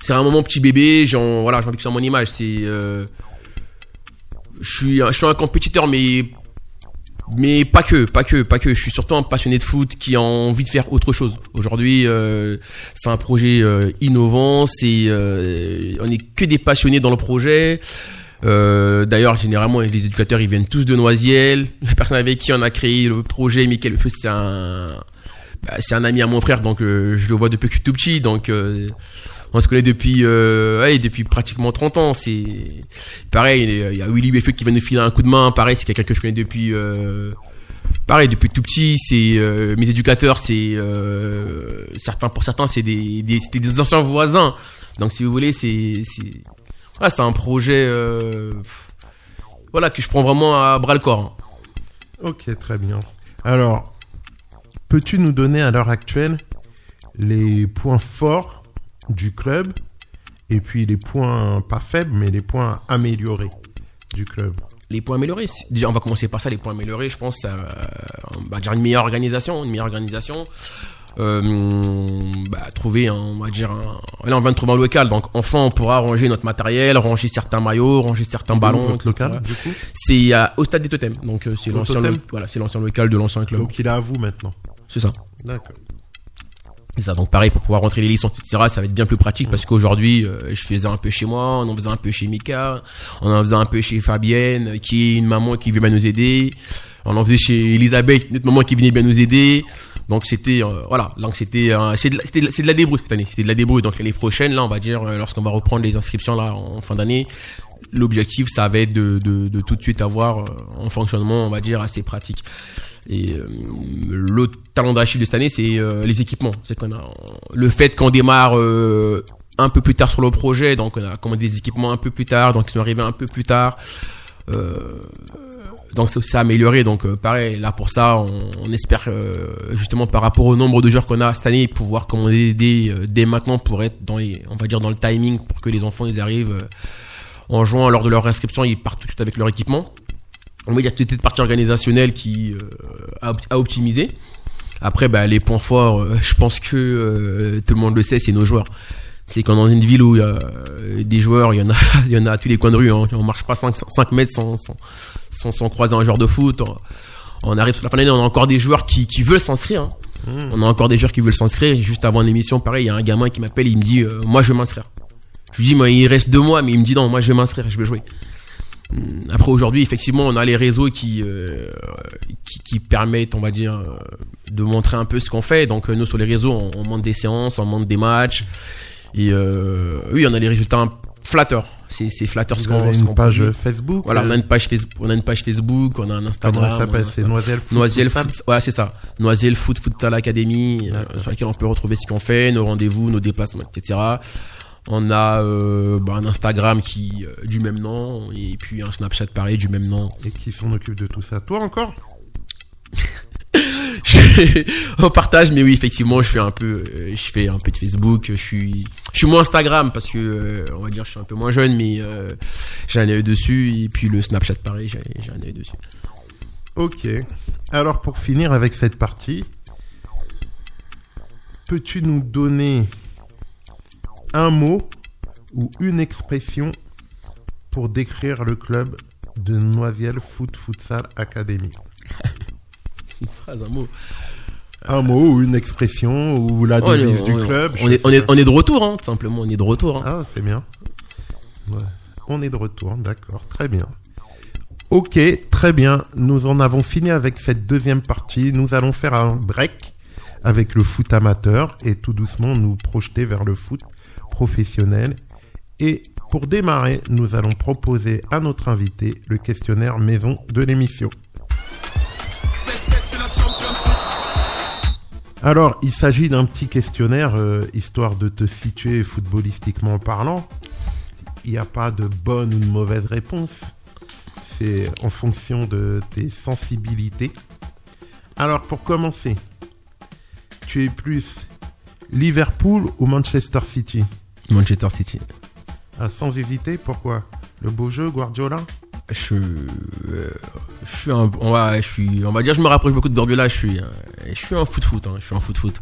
c'est vraiment mon petit bébé. J'ai envie que ce soit mon image. C'est, je suis, je suis un compétiteur, mais mais pas que, pas que, pas que. Je suis surtout un passionné de foot qui a envie de faire autre chose. Aujourd'hui, euh, c'est un projet euh, innovant. C'est, euh, on est que des passionnés dans le projet. Euh, D'ailleurs, généralement, les éducateurs, ils viennent tous de Noisiel. La personne avec qui on a créé le projet, Michael c'est un, bah, c'est un ami à mon frère, donc euh, je le vois depuis que tout petit. Donc, euh, on se connaît depuis, euh, depuis pratiquement 30 ans. C'est pareil. Il y a Willy Beffeux qui vient nous filer un coup de main. Pareil, c'est quelqu'un que je connais depuis. Euh, pareil depuis tout petit c'est euh, mes éducateurs c'est certains pour certains c'est des, des anciens voisins donc si vous voulez c'est c'est c'est un projet voilà que je prends vraiment à bras le corps Ok, très bien. Alors, peux-tu nous donner à l'heure actuelle les points forts du club et puis les points pas faibles, mais les points améliorés du club. Les points améliorés déjà on va commencer par ça les points améliorés je pense euh, on va dire une meilleure organisation une meilleure organisation. Euh, bah, trouver un, on va dire un, là on vient de trouver un local. Donc enfin on pourra ranger notre matériel ranger certains maillots ranger certains ballons local, etc. du coup? C'est euh, au stade des totems. Donc euh, c'est l'ancien lo- voilà c'est l'ancien local de l'ancien club. Donc il est à vous maintenant. c'est ça. D'accord. Ça, donc pareil pour pouvoir rentrer les licences, etc. Ça va être bien plus pratique parce qu'aujourd'hui, euh, je faisais un peu chez moi, on en faisait un peu chez Mika, on en faisait un peu chez Fabienne, qui est une maman qui bien nous aider. On en faisait chez Elisabeth, une autre maman qui venait bien nous aider. Donc c'était euh, voilà, donc c'était euh, c'est de, de la débrouille cette année, c'était de la débrouille. Donc l'année prochaine, là, on va dire euh, lorsqu'on va reprendre les inscriptions là en fin d'année, l'objectif ça va être de, de, de tout de suite avoir euh, un fonctionnement, on va dire assez pratique. Et euh, l'autre talent d'Achille de cette année, c'est euh, les équipements. C'est qu'on a le fait qu'on démarre euh, un peu plus tard sur le projet, donc on a commandé des équipements un peu plus tard, donc ils sont arrivés un peu plus tard. Euh, donc c'est amélioré. Donc euh, pareil, là pour ça, on, on espère justement par rapport au nombre de joueurs qu'on a cette année, pouvoir commander dès, dès maintenant pour être dans les, on va dire dans le timing pour que les enfants ils arrivent en juin lors de leur inscription, ils partent tout de suite avec leur équipement. On va dire toute cette partie organisationnelle qui euh, a, op- a optimisé. Après, bah, les points forts, euh, je pense que euh, tout le monde le sait, c'est nos joueurs. C'est quand dans une ville où il y a euh, des joueurs, il y en a, il y en a à tous les coins de rue. Hein. On marche pas 5, 5 mètres sans, sans, sans, sans croiser un joueur de foot. On, on arrive sur la fin de l'année, on a encore des joueurs qui, qui veulent s'inscrire. hein. On a encore des joueurs qui veulent s'inscrire. Juste avant l'émission, pareil, il y a un gamin qui m'appelle, il me dit, euh, moi je veux m'inscrire. Je lui dis, moi il reste deux mois, mais il me dit non, moi je vais m'inscrire, je veux jouer. Hum, Après aujourd'hui, effectivement, on a les réseaux qui, euh, qui qui permettent, on va dire, euh, de montrer un peu ce qu'on fait. Donc euh, nous sur les réseaux, on, on monte des séances, on monte des matchs. Et euh, oui, on a les résultats flatteurs. C'est c'est flatteur ce qu'on une page. Facebook Voilà, on a euh, une page Facebook, on a une page Facebook, on a un Instagram. Comment elle s'appelle a- C'est Noiselle Foot Noisiel Futsal Foot, ouais, c'est ça. Noisiel Foot Futsal Academy, euh, sur laquelle on peut retrouver ce qu'on fait, nos rendez-vous, nos déplacements, etc. On a euh, bah, un Instagram qui euh, du même nom et puis un Snapchat pareil du même nom. Et qui s'en occupe de tout ça Toi encore? On partage, mais oui, effectivement, je fais un peu, euh, je fais un peu de Facebook. Je suis, je suis moins Instagram parce que on va dire, je suis un peu moins jeune, mais j'ai un œil dessus et puis le Snapchat pareil, j'ai j'ai un œil dessus. Ok. Alors pour finir avec cette partie, peux-tu nous donner un mot ou une expression pour décrire le club de Noisiel Foot Futsal Academy Une phrase, un mot. Un mot ou une expression ou la On est- devise on du club On est, on est, on est de retour, hein, tout simplement, on est de retour. hein. Ah, c'est bien. Ouais. On est de retour, d'accord, très bien. Ok, très bien. Nous en avons fini avec cette deuxième partie. Nous allons faire un break avec le foot amateur et tout doucement nous projeter vers le foot professionnel. Et pour démarrer, nous allons proposer à notre invité le questionnaire maison de l'émission. Alors, il s'agit d'un petit questionnaire, euh, histoire de te situer footballistiquement parlant. Il n'y a pas de bonne ou de mauvaise réponse. C'est en fonction de tes sensibilités. Alors, pour commencer, tu es plus Liverpool ou Manchester City? Manchester City. ah, Sans hésiter, pourquoi? Le beau jeu, Guardiola? Je, suis, euh, je suis un, on va, je suis, on va dire, je me rapproche beaucoup de Guardiola. Je suis, euh, je suis un foot foot. Hein, je suis un foot foot.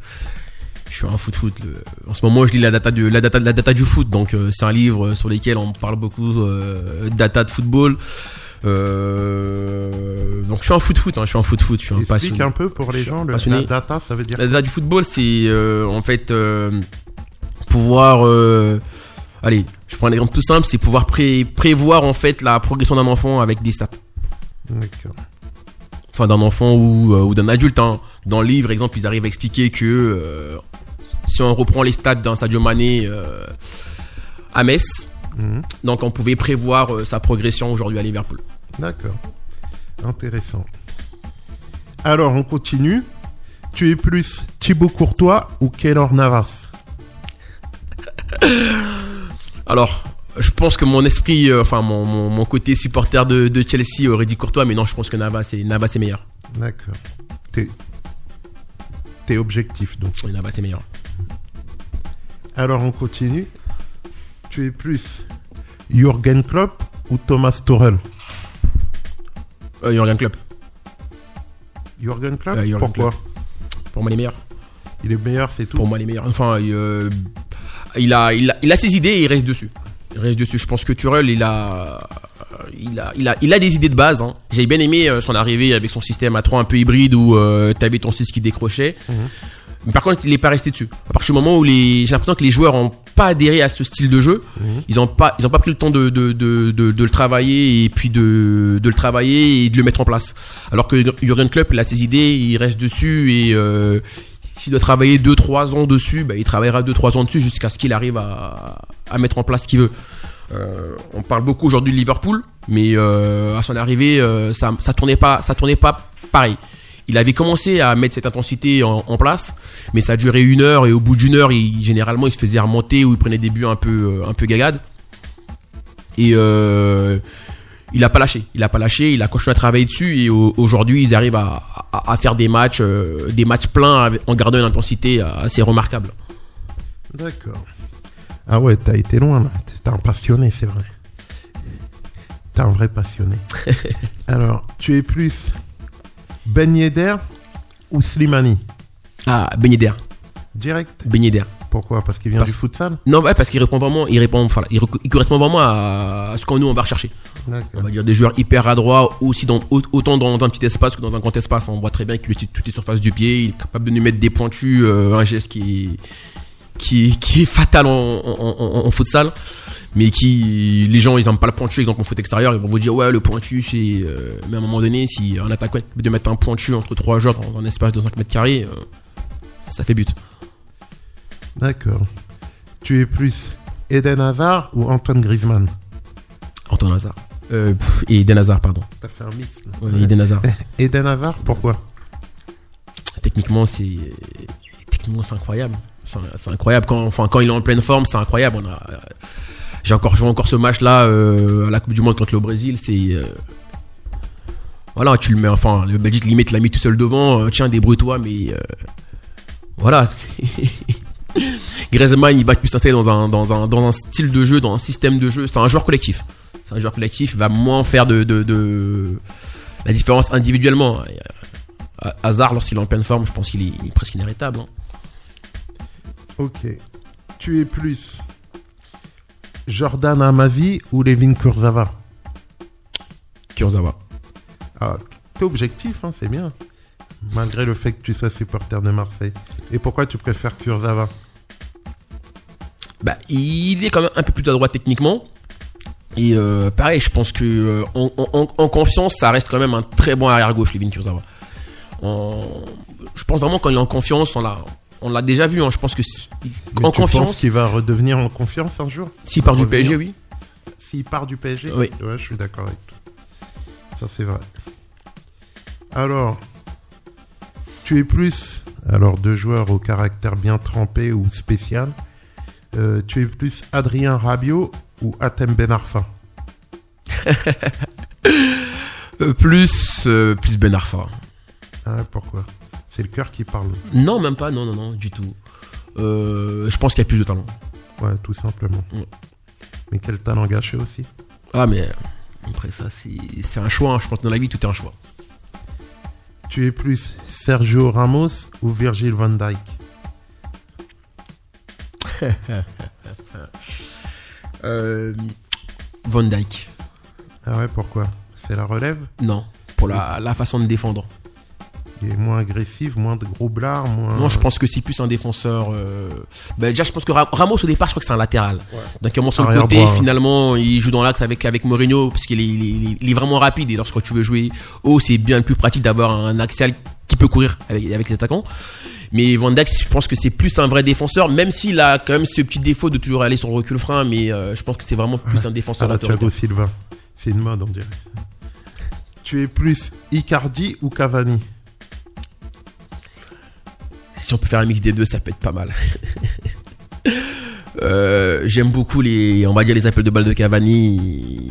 Je suis un foot foot. Le- en ce moment, je lis la data du, la data, la data du foot. Donc, euh, c'est un livre sur lequel on parle beaucoup euh, data de football. Euh, donc, je suis un foot foot. Hein, je suis un foot foot. Je suis un Explique passionné. un peu pour les gens, le, la data, ça veut dire La data du football, c'est euh, en fait euh, pouvoir. euh, allez, je prends un exemple tout simple, c'est pouvoir pré- prévoir en fait la progression d'un enfant avec des stats. D'accord. Enfin, d'un enfant ou, euh, ou d'un adulte. hein. Dans le livre, exemple, ils arrivent à expliquer que euh, si on reprend les stats d'un Sadio Mané euh, à Metz, Mhm. donc on pouvait prévoir sa progression aujourd'hui à Liverpool. D'accord. Intéressant. Alors, on continue. Tu es plus Thibaut Courtois ou Keylor Navas? Alors, je pense que mon esprit, euh, enfin mon, mon, mon côté supporter de, de Chelsea aurait dit Courtois, mais non, je pense que Navas est, Navas est meilleur. D'accord. T'es... Objectif, donc. Oui, Navas est meilleur. Alors, on continue. Tu es plus Jürgen Klopp ou Thomas Tuchel? Euh, Jurgen Klopp, Jürgen Klopp? Euh, Jürgen Pourquoi? Pour moi, il est meilleur. Il est meilleur, c'est tout? Pour moi, il est meilleur. Enfin, euh, il, a, il, a, il a ses idées et il reste dessus. Il reste dessus. Je pense que Turel, il a, il a, il a, il a des idées de base. Hein. J'ai bien aimé euh, son arrivée avec son système à 3 un peu hybride où euh, t'avais ton 6 qui décrochait. Mhm. Mais par contre, il est pas resté dessus. À partir du moment où les, j'ai l'impression que les joueurs ont pas adhéré à ce style de jeu, Mhm. ils ont pas, ils ont pas pris le temps de, de, de, de, de le travailler et puis de, de le travailler et de le mettre en place. Alors que Jurgen Klopp, il a ses idées, il reste dessus et euh, s'il doit travailler 2-3 ans dessus, bah, il travaillera 2-3 ans dessus jusqu'à ce qu'il arrive à, à mettre en place ce qu'il veut. Euh, on parle beaucoup aujourd'hui de Liverpool, mais euh, à son arrivée, euh, ça, ça tournait pas, tournait pas pareil. Il avait commencé à mettre cette intensité en, place, mais ça duré une heure et au bout d'une heure, il, généralement, il se faisait remonter ou il prenait des buts un peu, un peu gagades. Et il a pas lâché. Il a pas lâché. Il a continué à travailler dessus et au- aujourd'hui, ils arrivent à, à, à faire des matchs, euh, des matchs pleins en gardant une intensité assez remarquable. D'accord. Ah ouais, t'as été loin là. T'es un passionné, c'est vrai. T'es un vrai passionné. Alors, tu es plus Ben Yedder ou Slimani? Ah, Ben Yedder. Direct? Ben Yedder. Pourquoi? Parce qu'il vient Parce- du futsal? Non, ouais, parce qu'il répond vraiment, il répond, il correspond vraiment à, à ce qu'on nous on va rechercher. On va dire des joueurs hyper adroits, aussi dans, au- autant dans, un petit espace que dans un grand espace. On voit très bien qu'il utilise toutes les surfaces du pied, il est capable de nous mettre des pointus, euh, un geste qui, qui, qui est fatal en, en, en, en futsal. Mais qui, les gens, ils aiment pas le pointu, exemple en foot extérieur, ils vont vous dire, ouais, le pointu, c'est, euh, mais à un moment donné, si un attaquant de mettre un pointu entre trois joueurs dans un espace de 5 mètres carrés, euh, ça fait but. D'accord. Tu es plus Eden Hazard ou Antoine Griezmann? Antoine Hazard. Euh, pff, et Eden Hazard, pardon. T'as fait un mix là. Ouais, Eden Hazard. Eden Hazard, pourquoi? Techniquement c'est techniquement c'est incroyable. C'est incroyable. Quand enfin quand il est en pleine forme c'est incroyable. On a j'ai encore joué encore ce match là à la Coupe du Monde contre le Brésil. C'est euh, voilà tu le mets enfin le Belgique limite l'a mis tout seul devant. Euh, tiens débrouille-toi mais euh, voilà Griezmann il va plus s'installer dans un, dans, un, dans un style de jeu dans un système de jeu. C'est un joueur collectif un joueur collectif va moins faire de, de, de la différence individuellement Ha- Hazard, lorsqu'il est en pleine forme, je pense qu'il est, presque inarrêtable. hein. Ok. Tu es plus Jordan Amavi ou Levin Kurzawa? Kurzawa. Ah, t'es objectif, hein, c'est bien. Malgré le fait que tu sois supporter de Marseille. Et pourquoi tu préfères Kurzawa? Bah, il est quand même un peu plus adroit techniquement. Et euh, pareil, je pense que euh, en, en- en confiance, ça reste quand même un très bon arrière gauche, Levin Kurzawa. Je pense vraiment quand il est en confiance, on l'a, on l'a déjà vu. hein, je pense que Mais en tu penses confiance, qu'il va redevenir en confiance un jour? S'il part du revenir PSG, oui. S'il part du PSG Oui. Ouais, je suis d'accord avec toi. Ça, c'est vrai. Alors, tu es plus, alors deux joueurs au caractère bien trempé ou spécial. Euh, tu es plus Adrien Rabiot ou Atem Ben Arfa Euh, plus, euh, plus Ben Arfa. Ah, Pourquoi? C'est le cœur qui parle. Non, même pas. Non, non, non, du tout. Euh, je pense qu'il y a plus de talent. Ouais, tout simplement. Mais quel talent gâché aussi. Ah, mais après ça, c'est, c'est un choix. hein. Je pense que dans la vie, tout est un choix. Tu es plus Sergio Ramos ou Virgil van Dijk? Euh, Van Dyke. Ah ouais, pourquoi? C'est la relève? Non, pour la, la façon de défendre. Il est moins agressif, moins de gros blards, moins... Non, je pense que c'est plus un défenseur. euh, bah, déjà, je pense que Ra- Ramos au départ, je crois que c'est un latéral. Donc, il commence sur le côté. ouais. Finalement, il joue dans l'axe avec avec Mourinho parce qu'il est, il est- il est vraiment rapide. Et lorsque tu veux jouer haut, c'est bien plus pratique d'avoir un axial qui peut courir avec avec les attaquants. Mais Van Dijk, je pense que c'est plus un vrai défenseur, même s'il a quand même ce petit défaut de toujours aller sur le recul frein. Mais euh, je pense que c'est vraiment plus un défenseur autoritaire. Thiago Silva. C'est une mode, on dirait. Tu es plus Icardi ou Cavani? Si on peut faire un mix des deux, ça peut être pas mal. Euh, J'aime beaucoup les, on va dire les appels de balles de Cavani.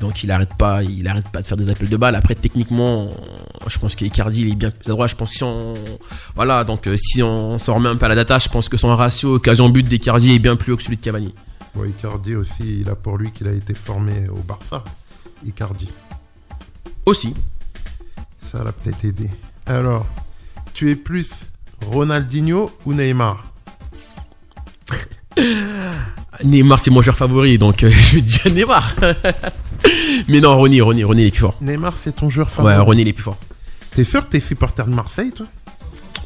Donc il arrête pas, il arrête pas de faire des appels de balles. Après techniquement, je pense qu'Icardi il est bien plus adroit. Je pense que si on, voilà, donc euh, si on s'en remet un peu à la data, je pense que son ratio occasion but d'Icardi est bien plus haut que celui de Cavani. Bon, Icardi aussi, il a pour lui qu'il a été formé au Barça. Icardi. Aussi. Ça l'a peut-être aidé. Alors, tu es plus Ronaldinho ou Neymar? Neymar c'est mon joueur favori, donc euh, je vais dire Neymar. Mais non, Ronny, Ronny, Ronny il est plus fort. Neymar, c'est ton joueur Ouais, favori. Ronny il est plus fort. T'es sûr que t'es supporter de Marseille, toi?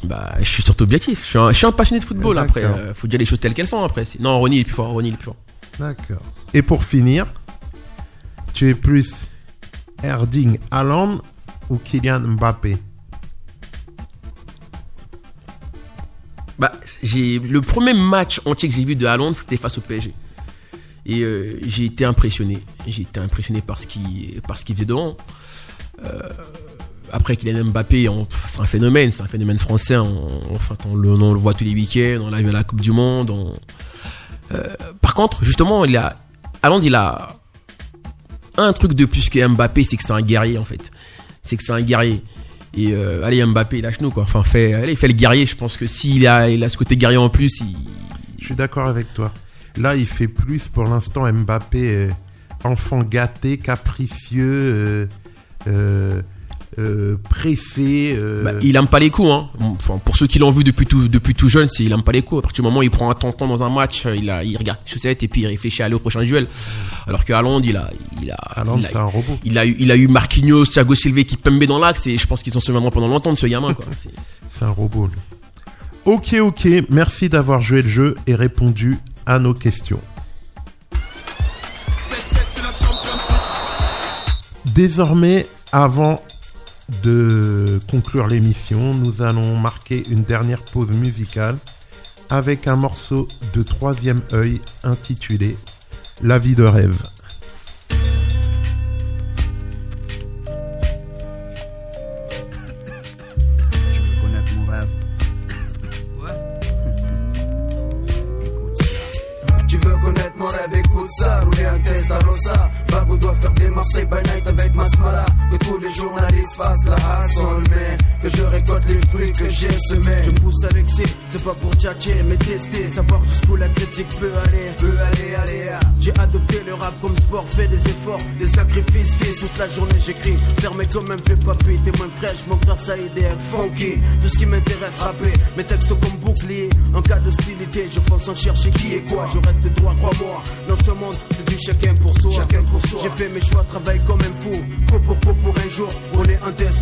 Bah, je suis surtout objectif. Je suis un, je suis un passionné de football. Ah, Après, euh, faut dire les choses telles qu'elles sont. Après, non, Ronny il est plus fort. Ronny il est plus fort. D'accord. Et pour finir, tu es plus Erding Haaland ou Kylian Mbappé? Bah, j'ai le premier match entier que j'ai vu de Haaland, c'était face au PSG. Et euh, j'ai été impressionné. J'ai été impressionné par ce qu'il qu'il faisait devant. Euh, après Kylian Mbappé, on- c'est un phénomène, c'est un phénomène français. On, enfin, on le, voit tous les week-ends. On l'a vu à la Coupe du Monde. on- Euh, par contre, justement, il a il a un truc de plus que Mbappé, c'est que c'est un guerrier en fait. C'est que c'est un guerrier. Et euh, allez Mbappé, lâche-nous quoi. Enfin, fait, allez, fait le guerrier. Je pense que s'il a, il a ce côté guerrier en plus, il... Je suis d'accord avec toi. Là, il fait plus pour l'instant Mbappé, euh, enfant gâté, capricieux. Euh, euh, euh, pressé. Euh... Bah, il aime pas les coups. Hein. Enfin, pour ceux qui l'ont vu depuis tout, depuis tout jeune, c'est il aime pas les coups. À partir du moment où il prend un temps dans un match, il, a, il regarde les chaussettes et puis il réfléchit à aller au prochain duel. Alors que Haaland, il a, il a, Haaland, il a, c'est un robot. Il a eu, il a eu Marquinhos, Thiago Silva qui pembe dans l'axe et je pense qu'ils s'en souviendront pendant longtemps de ce gamin. Quoi. c'est un robot. Lui. Ok, ok. Merci d'avoir joué le jeu et répondu à nos questions. Désormais, avant de conclure l'émission, nous allons marquer une dernière pause musicale avec un morceau de troisième œil intitulé La vie de rêve. Ça. À Rosa. Bago doit faire des Marseille by night avec Masmala. Que tous les journalistes fassent la hassle, mais que je récolte les fruits que j'ai semés. Je pousse à l'excès, c'est pas pour tchatcher, mais tester, savoir jusqu'où la critique peut aller. Peut aller, aller, ah. J'ai adopté le rap comme sport, fait des efforts, des sacrifices, fils. Toute la journée j'écris, fermé comme un vieux papier, témoin fraîche, mon frère Saïd est funky. Tout ce qui m'intéresse, rapper, mes textes comme bouclier. En cas d'hostilité, je pense en chercher qui est quoi. Je reste droit, crois-moi. Dans ce monde, c'est du chacun pour soi. Chacun pour soi. J'ai fait mes choix, travaille comme un fou. Coup pour un jour, on est un test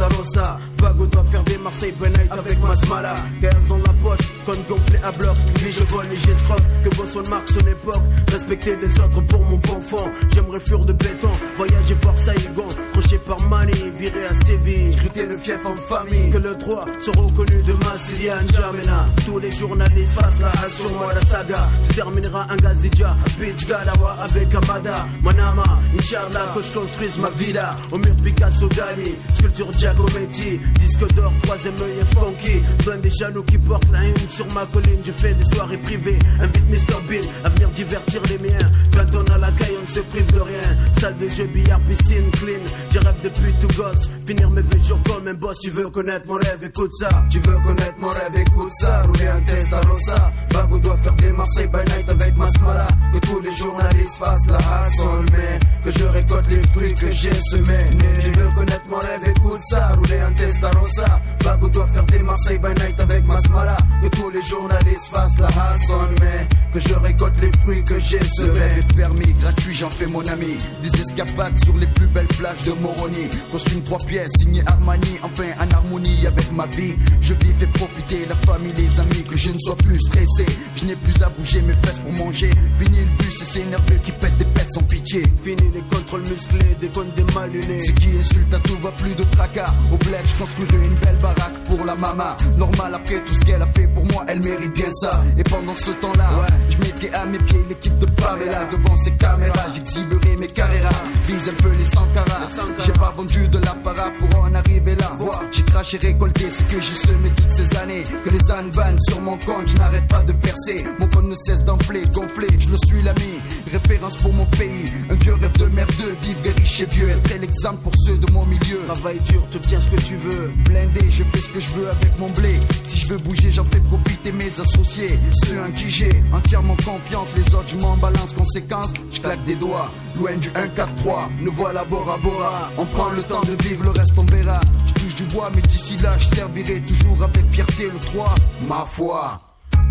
Bago doit faire des Marseille night avec Masmala. 15 dans la poche, comme gonflé à bloc. Puis je vole et j'escroque, que Boston marque son époque. Respecter les autres pour mon fond. J'aimerais fuir de béton, voyager par Saïgon. Croché par Mani, viré à Séville. Scruter le fief en famille. Que le droit soit reconnu de Massilia N'Djamena. Tous les journalistes fassent la sur moi, la saga. Se terminera un Gazidja, Bitch Gadawa avec Amada. Manama, Inch'Allah, que je construise ma villa. Au mur Picasso Gali, sculpture Giacometti. Disque d'or, troisième œil et funky. Plein des jaloux qui portent la haine sur ma colline. Je fais des soirées privées. Invite Mr. Bean à venir divertir les miens. 20 tonnes à la caille, on ne se prive de rien. Salle de jeu, billard, piscine, clean. J'ai rêve depuis tout gosse. Finir mes vieux jours comme un boss. Tu veux connaître mon rêve, écoute ça. Tu veux connaître mon rêve, écoute ça. Rouler un test à Rosa. Bago doit faire des Marseille by night avec Masmala. Que tous les journalistes fassent la hassle, mais que je récolte les fruits que j'ai semés. Tu veux connaître mon rêve, écoute ça. Rouler un test Rosa. Bago doit faire des Marseille by night avec Masmala. Que tous les journalistes fassent la hassle, mais que je récolte les fruits que j'ai semés. est permis, gratuit, j'en fais mon ami. Des escapades sur les plus belles plages de Moroni. Costume trois pièces, signé Armani, enfin en harmonie avec ma vie. Je vis, fais profiter la famille, les amis, que je ne sois plus stressé. Je n'ai plus à bouger mes fesses pour manger. Fini le bus et c'est nerveux qui pète des pètes sans pitié. Fini les contrôles musclés, des comptes des mal lunés. Ce qui insulte à tout va plus de tracas. Au bled, je une belle baraque pour la mama. Normal après tout ce qu'elle a fait pour moi, elle mérite bien ça. Et pendant ce temps-là, je mettrai à mes pieds l'équipe de Pamela. Devant ces caméras, j'exhiberai mes carreras. Vise un peu les Sankara. J'ai pas vendu de l'apparat pour en arriver là. J'ai craché, récolté ce que j'ai semé toutes ces années. Que les ânes vannent sur mon compte, je n'arrête pas de percer. Mon compte ne cesse d'enfler, gonfler, je le suis l'ami. Référence pour mon pays, un vieux rêve de merdeux. Vivre riche et vieux, être l'exemple pour ceux de mon milieu. Travaille dur, te tiens ce que tu veux. Blindé, je fais ce que je veux avec mon blé. Si je veux bouger, j'en fais profiter mes associés. Ceux en qui j'ai entièrement confiance, les autres, je m'en balance. Conséquence, je claque des doigts. Loin du 1-4-3, nous voilà Bora Bora. On prend le temps de vivre, le reste on verra. Je touche du bois, mais d'ici là, je servirai toujours avec fierté le 3. Ma foi.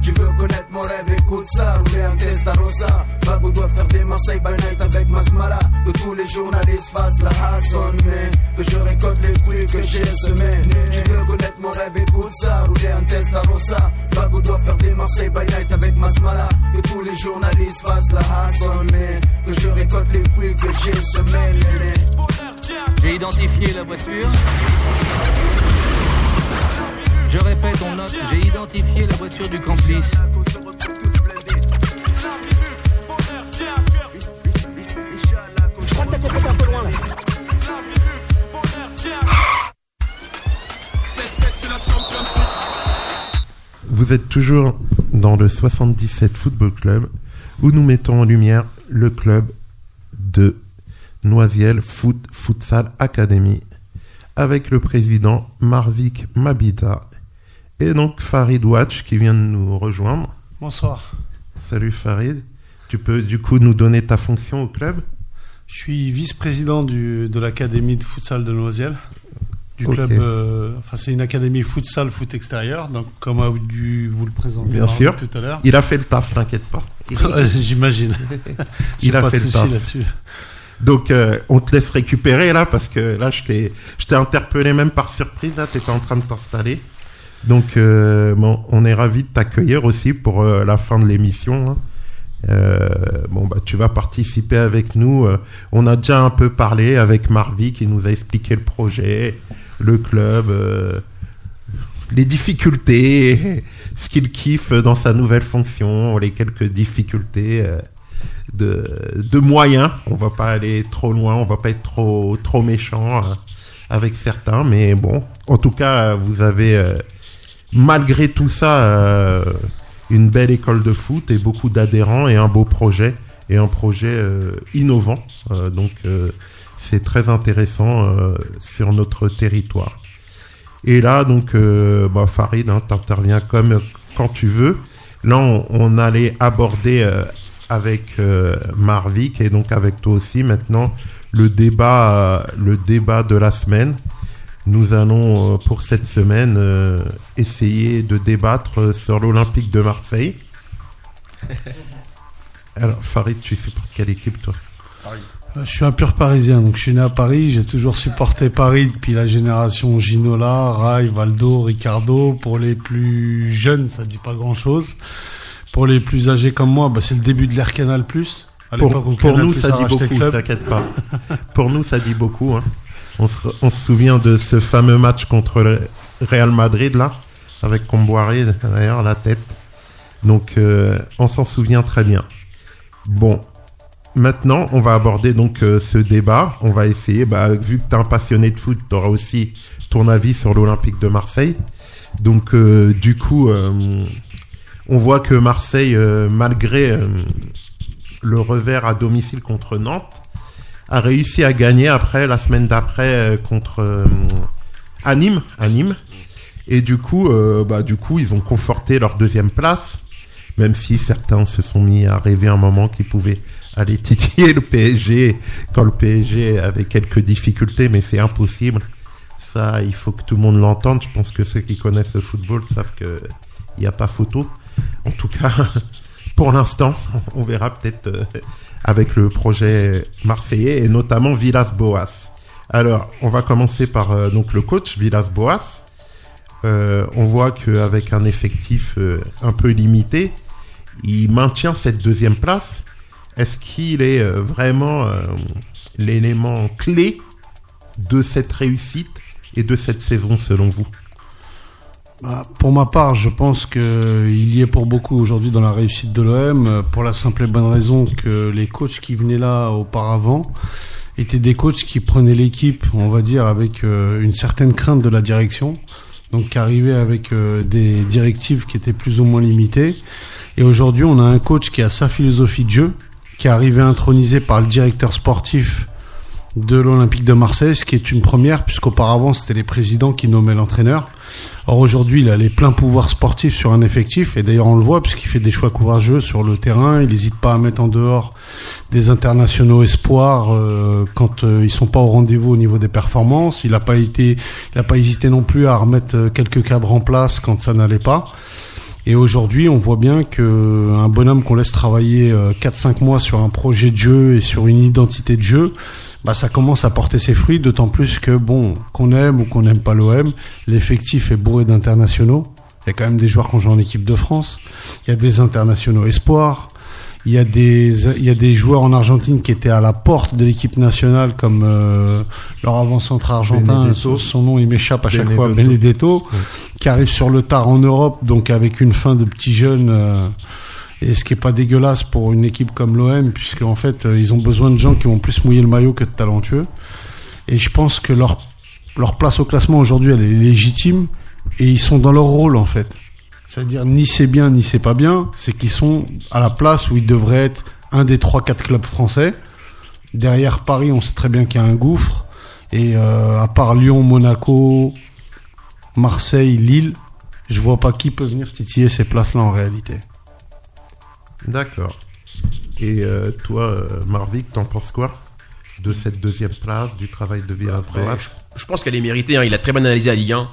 Tu veux connaître mon rêve, écoute ça, rouler un test à Rosa. Bago doit faire des Marseille by night avec Masmala. Que tous les journalistes fassent la hassle, mais que je récolte les fruits que j'ai semés. Tu veux connaître mon rêve, écoute ça, rouler un test à Rosa. Bago doit faire des Marseille by night avec Masmala. Que tous les journalistes fassent la hassle, mais que je récolte les fruits que j'ai semés. J'ai identifié la voiture. Je répète, on note, j'ai identifié la voiture du complice. Je crois que loin. Vous êtes toujours dans le 77 Football Club où nous mettons en lumière le club de Noisiel Foot Futsal Academy avec le président Marvik Mabita et donc Farid Watch qui vient de nous rejoindre. Bonsoir. Salut Farid. Tu peux du coup nous donner ta fonction au club? Je suis vice-président de l'académie de futsal de Noisiel. Du club, euh, enfin c'est une académie futsal foot extérieur, donc comme a dû vous le présenter Bien Marc sûr. tout à l'heure. Il a fait le taf, t'inquiète pas. J'imagine. Il a pas fait de le souci taf. là-dessus. Donc euh, on te laisse récupérer là parce que là je t'ai interpellé même par surprise là t'étais en train de t'installer. Donc euh, bon on est ravi de t'accueillir aussi pour euh, la fin de l'émission. hein. Euh, bon bah tu vas participer avec nous. euh, on a déjà un peu parlé avec Marvi qui nous a expliqué le projet, le club, euh, les difficultés, ce qu'il kiffe dans sa nouvelle fonction, les quelques difficultés. de, de moyens. On va pas aller trop loin, on va pas être trop, trop méchant avec certains, mais bon, en tout cas, vous avez malgré tout ça euh, une belle école de foot et beaucoup d'adhérents et un beau projet et un projet euh, innovant. Euh, donc c'est très intéressant sur notre territoire. Et là, donc, bah, Farid, hein, t'interviens comme quand tu veux. Là, on, allait aborder avec Marvik et donc avec toi aussi maintenant le débat de la semaine. Nous allons euh, pour cette semaine euh, essayer de débattre euh, sur l'Olympique de Marseille. Alors, Farid, tu supportes quelle équipe toi? Euh, Je suis un pur parisien, donc je suis né à Paris, j'ai toujours supporté Paris depuis la génération Ginola, Rai, Valdo, Ricardo. Pour les plus jeunes, ça dit pas grand chose. Pour les plus âgés comme moi, bah, c'est le début de l'ère Canal+. À Pour, nous, ça dit beaucoup, t'inquiète pas. pour nous, ça dit beaucoup. hein. On, se, souvient de ce fameux match contre le Real Madrid, là, avec Comboiré, d'ailleurs, la tête. Donc, euh, on s'en souvient très bien. Bon, maintenant, on va aborder donc euh, ce débat. On va essayer, bah, vu que tu es un passionné de foot, tu auras aussi ton avis sur l'Olympique de Marseille. Donc, euh, du coup, on voit que Marseille, malgré le revers à domicile contre Nantes, a réussi à gagner après, la semaine d'après, euh, contre euh, Nîmes. Et du coup, euh, bah, du coup, ils ont conforté leur deuxième place, même si certains se sont mis à rêver un moment qu'ils pouvaient aller titiller le PSG quand le PSG avait quelques difficultés, mais c'est impossible. Ça, il faut que tout le monde l'entende. Je pense que ceux qui connaissent le football savent que il n'y a pas photo. En tout cas, pour l'instant, on verra peut-être avec le projet marseillais et notamment Villas-Boas. Alors, on va commencer par euh, donc le coach Villas-Boas. Euh, on voit qu'avec un effectif euh, un peu limité, il maintient cette deuxième place. Est-ce qu'il est vraiment l'élément clé de cette réussite et de cette saison selon vous? Pour ma part, je pense qu'il y est pour beaucoup aujourd'hui dans la réussite de l'OM, euh, pour la simple et bonne raison que les coachs qui venaient là auparavant étaient des coachs qui prenaient l'équipe, on va dire, avec euh, une certaine crainte de la direction, donc qui arrivaient avec euh, des directives qui étaient plus ou moins limitées. Et aujourd'hui, on a un coach qui a sa philosophie de jeu, qui est arrivé intronisé par le directeur sportif de l'Olympique de Marseille, ce qui est une première, puisqu'auparavant c'était les présidents qui nommaient l'entraîneur. Or aujourd'hui, il a les pleins pouvoirs sportifs sur un effectif, et d'ailleurs on le voit puisqu'il fait des choix courageux sur le terrain. Il n'hésite pas à mettre en dehors des internationaux espoirs euh, quand euh, ils sont pas au rendez-vous au niveau des performances. Il n'a pas pas hésité non plus à remettre euh, quelques cadres en place quand ça n'allait pas. Et aujourd'hui, on voit bien que un bonhomme qu'on laisse travailler euh, 4-5 mois sur un projet de jeu et sur une identité de jeu, bah ça commence à porter ses fruits, d'autant plus que bon, qu'on aime ou qu'on n'aime pas l'OM, l'effectif est bourré d'internationaux. Il y a quand même des joueurs qui ont joué en équipe de France. Il y a des internationaux espoirs. Il y a des il y a des joueurs en Argentine qui étaient à la porte de l'équipe nationale comme euh, leur avant-centre argentin. Benedetto. Son, nom il m'échappe à chaque fois. Benedetto. Qui arrive sur le tard en Europe, donc avec une fin de petits jeunes. euh, et ce qui est pas dégueulasse pour une équipe comme l'OM, puisque en fait euh, ils ont besoin de gens qui vont plus mouiller le maillot que de talentueux. Et je pense que leur leur place au classement aujourd'hui elle est légitime et ils sont dans leur rôle en fait. C'est-à-dire ni c'est bien ni c'est pas bien, c'est qu'ils sont à la place où ils devraient être un des trois quatre clubs français. Derrière Paris, on sait très bien qu'il y a un gouffre. Et euh, à part Lyon, Monaco, Marseille, Lille, je vois pas qui peut venir titiller ces places-là en réalité. D'accord. Et euh, toi, euh, Marvic, t'en penses quoi de cette deuxième place, du travail de Villas Après, je, je pense qu'elle est méritée. hein. Il a très bien analysé la Ligue 1.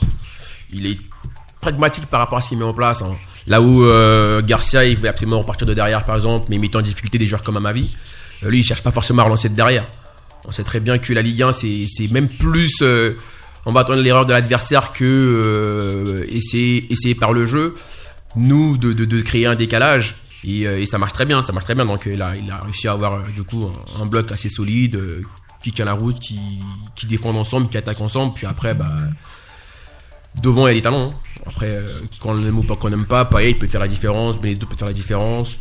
Il est pragmatique par rapport à ce qu'il met en place. hein. Là où euh, Garcia, il veut absolument repartir de derrière, par exemple, mais mettant en difficulté des joueurs comme Amavi. Euh, lui, il cherche pas forcément à relancer de derrière. On sait très bien que la Ligue 1, c'est c'est même plus. euh, on va attendre l'erreur de l'adversaire que essayer, essayer par le jeu. Nous, de, de, de créer un décalage. Et, euh, et ça marche très bien, ça marche très bien. Donc il a, il a réussi à avoir euh, du coup un, bloc assez solide, euh, qui tient la route, qui, qui défendent ensemble, qui attaquent ensemble. Puis après, bah, devant, il y a des talents. hein. Après, quand on aime pas qu'on n'aime pas, Payet peut faire la différence, Benedetto peut faire la différence.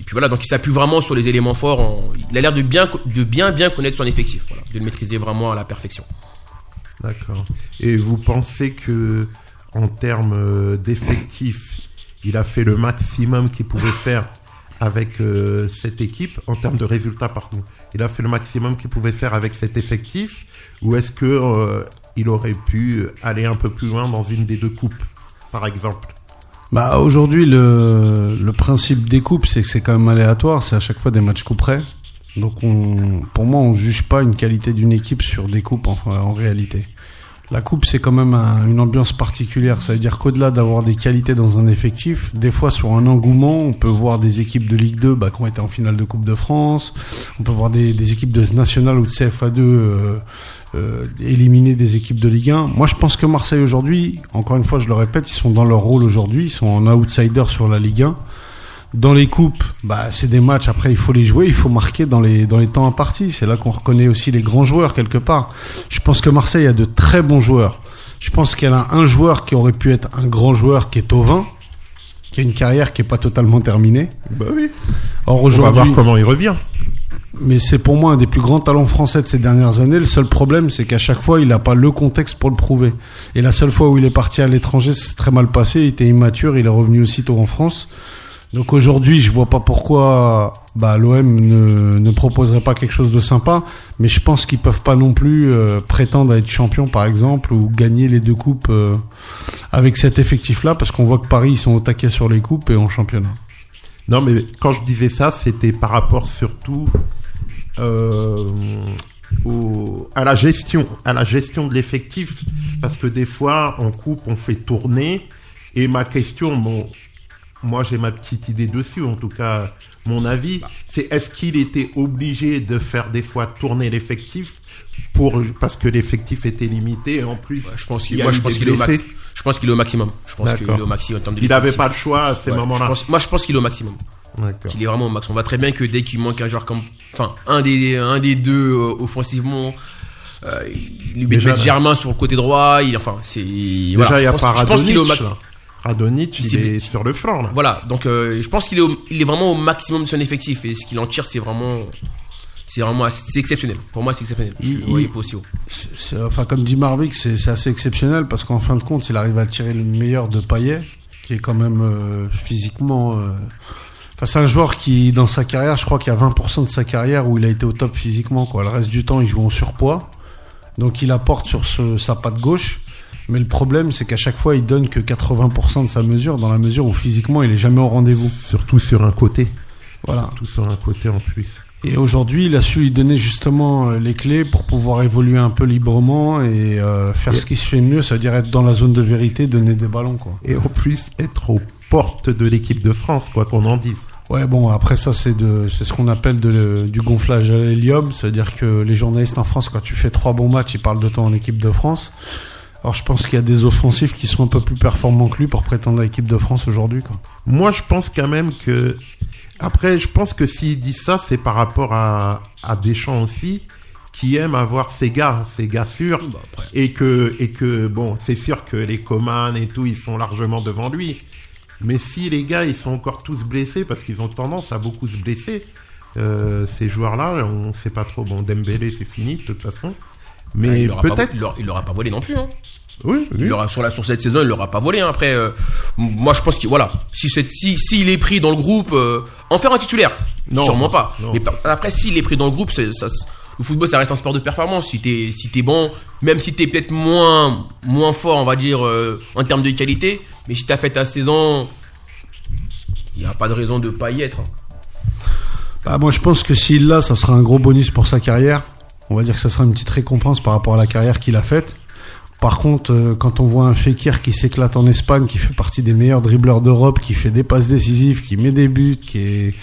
Et puis voilà, donc il s'appuie vraiment sur les éléments forts. il a l'air de bien, de bien, bien connaître son effectif, de le maîtriser vraiment à la perfection. D'accord. Et vous pensez que, en termes d'effectifs, il a fait le maximum qu'il pouvait faire avec euh, cette équipe, en termes de résultats, pardon. Il a fait le maximum qu'il pouvait faire avec cet effectif, ou est-ce que euh, il aurait pu aller un peu plus loin dans une des deux coupes, par exemple? Bah aujourd'hui le, principe des coupes c'est que c'est quand même aléatoire, c'est à chaque fois des matchs coup. Donc on, pour moi on juge pas une qualité d'une équipe sur des coupes en réalité. La coupe c'est quand même un- une ambiance particulière, ça veut dire qu'au-delà d'avoir des qualités dans un effectif, des fois sur un engouement on peut voir des équipes de Ligue 2 bah, qui ont été en finale de Coupe de France, on peut voir des, des équipes de nationale ou de CFA2 euh, euh, éliminer des équipes de Ligue 1. Moi, je pense que Marseille aujourd'hui, encore une fois, je le répète, ils sont dans leur rôle aujourd'hui, ils sont en outsider sur la Ligue 1. Dans les coupes, bah, c'est des matchs. Après, il faut les jouer, il faut marquer dans les dans les temps impartis. C'est là qu'on reconnaît aussi les grands joueurs quelque part. Je pense que Marseille a de très bons joueurs. Je pense qu'elle a un joueur qui aurait pu être un grand joueur, qui est Tovin, qui a une carrière qui est pas totalement terminée. Bah oui. Or On va voir comment il revient. mais c'est pour moi un des plus grands talents français de ces dernières années. Le seul problème, c'est qu'à chaque fois, il n'a pas le contexte pour le prouver. Et la seule fois où il est parti à l'étranger, c'est très mal passé. Il était immature, il est revenu aussitôt en France. Donc aujourd'hui, je vois pas pourquoi bah, l'OM ne, ne proposerait pas quelque chose de sympa. Mais je pense qu'ils peuvent pas non plus euh, prétendre à être champion, par exemple, ou gagner les deux coupes euh, avec cet effectif-là, parce qu'on voit que Paris, ils sont au taquet sur les coupes et en championnat. Non, mais quand je disais ça, c'était par rapport surtout euh, au- à la gestion, à la gestion de l'effectif, parce que des fois en coupe on fait tourner. Et ma question, bon, moi j'ai ma petite idée dessus, en tout cas mon avis, c'est est-ce qu'il était obligé de faire des fois tourner l'effectif pour parce que l'effectif était limité et en plus Ouais, je pense il qu'il, moi, je pense est au max. blessés? Je pense qu'il est au maximum. Je pense qu'il est au maximum en termes de Il n'avait pas le choix à ces Ouais, moments-là. je pense- moi, je pense qu'il est au maximum. Qu'il est vraiment au max. On voit très bien que dès qu'il manque un joueur comme, enfin, un des, un des deux euh, offensivement, euh, il lui met. Germain sur le côté droit. Il, enfin, c'est Déjà, il y je a pense, pas je pense qu'il est au max. Là. Radonic, il C'est- est sur le flanc là. Voilà, donc euh, je pense qu'il est, au- il est vraiment au maximum de son effectif et ce qu'il en tire, c'est vraiment, c'est vraiment, c'est exceptionnel. Pour moi, c'est exceptionnel. Je Il- il- pas aussi haut. Enfin, comme dit Marvick, c'est c'est assez exceptionnel parce qu'en fin de compte, il arrive à tirer le meilleur de Payet, qui est quand même euh, physiquement. euh, Enfin, c'est un joueur qui, dans sa carrière, je crois qu'il y a 20% de sa carrière où il a été au top physiquement. Quoi. Le reste du temps, il joue en surpoids. Donc, il apporte sur ce- sa patte gauche. Mais le problème, c'est qu'à chaque fois, il donne que 80% de sa mesure, dans la mesure où physiquement, il est jamais au rendez-vous. Surtout sur un côté. Voilà. Surtout sur un côté en plus. Et aujourd'hui, il a su lui donner justement euh, les clés pour pouvoir évoluer un peu librement et euh, faire Et- ce qui se fait mieux, c'est-à-dire être dans la zone de vérité, donner des ballons, quoi. Et en plus, être aux portes de l'équipe de France, quoi qu'on en dise. Ouais, bon, après ça, c'est de, c'est ce qu'on appelle de, du gonflage à l'hélium, c'est-à-dire que les journalistes en France, quand tu fais trois bons matchs, ils parlent de toi en équipe de France. Alors, je pense qu'il y a des offensifs qui sont un peu plus performants que lui pour prétendre à l'équipe de France aujourd'hui, quoi. Moi, je pense quand même que. Après, je pense que s'il dit ça, c'est par rapport à, à Deschamps aussi, qui aime avoir ses gars, ses gars sûrs. Bah. Et que, et que bon, c'est sûr que les Coman et tout, ils sont largement devant lui. Mais si les gars, ils sont encore tous blessés, parce qu'ils ont tendance à beaucoup se blesser, euh, ces joueurs-là, on sait pas trop. Bon, Dembélé, c'est fini, de toute façon. Ah, Mais pas- peut-être. il l'aura- il l'aura pas volé non plus. Hein. Oui, Il sur la sur cette saison, il l'aura pas volé. hein. Après, euh, moi je pense qu'il voilà, si c'est si s'il est pris dans le groupe, euh, en faire un titulaire, Non. sûrement pas. Non. Mais par- après, s'il est pris dans le groupe, ça. Le football, ça reste un sport de performance. Si t'es si t'es bon, même si t'es peut-être moins moins fort, on va dire euh, en termes de qualité, mais si t'as fait ta saison, il y a pas de raison de pas y être. hein. Bah, moi, je pense que s'il l'a, ça sera un gros bonus pour sa carrière. On va dire que ça sera une petite récompense par rapport à la carrière qu'il a faite. Par contre, euh, quand on voit un Fekir qui s'éclate en Espagne, qui fait partie des meilleurs dribbleurs d'Europe, qui fait des passes décisives, qui met des buts, qui est,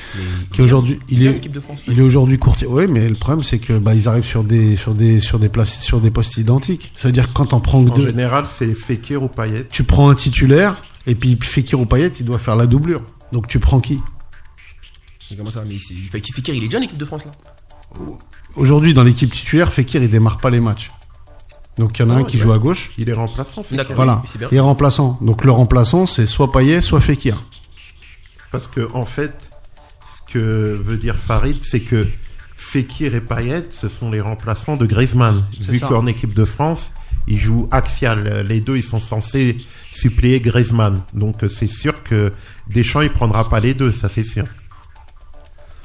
qui aujourd'hui, il est, l'équipe de France. il est aujourd'hui courtier. Oui, mais le problème, c'est que bah, ils arrivent sur des, sur des, sur des places, sur des postes identiques. Ça veut dire que quand on prend que En deux, général, c'est Fekir ou Payet. tu prends un titulaire, et puis Fekir ou Payet, il doit faire la doublure. Donc tu prends qui? Mais Comment ça Mais c'est- il fait qu'il Fekir, il est déjà en équipe de France là? Aujourd'hui, dans l'équipe titulaire, Fekir, il démarre pas les matchs. Donc il y en a Ah un ouais, qui ouais. joue à gauche. Il est remplaçant, Fekir. D'accord. Voilà. oui, bien. Et remplaçant. Donc le remplaçant, c'est soit Payet, soit Fekir. Parce que, en fait, ce que veut dire Farid, c'est que Fekir et Payet, ce sont les remplaçants de Griezmann. Vu qu'en équipe de France, ils jouent axial. Les deux, ils sont censés suppléer Griezmann. Donc, c'est sûr que Deschamps, il prendra pas les deux, ça c'est sûr.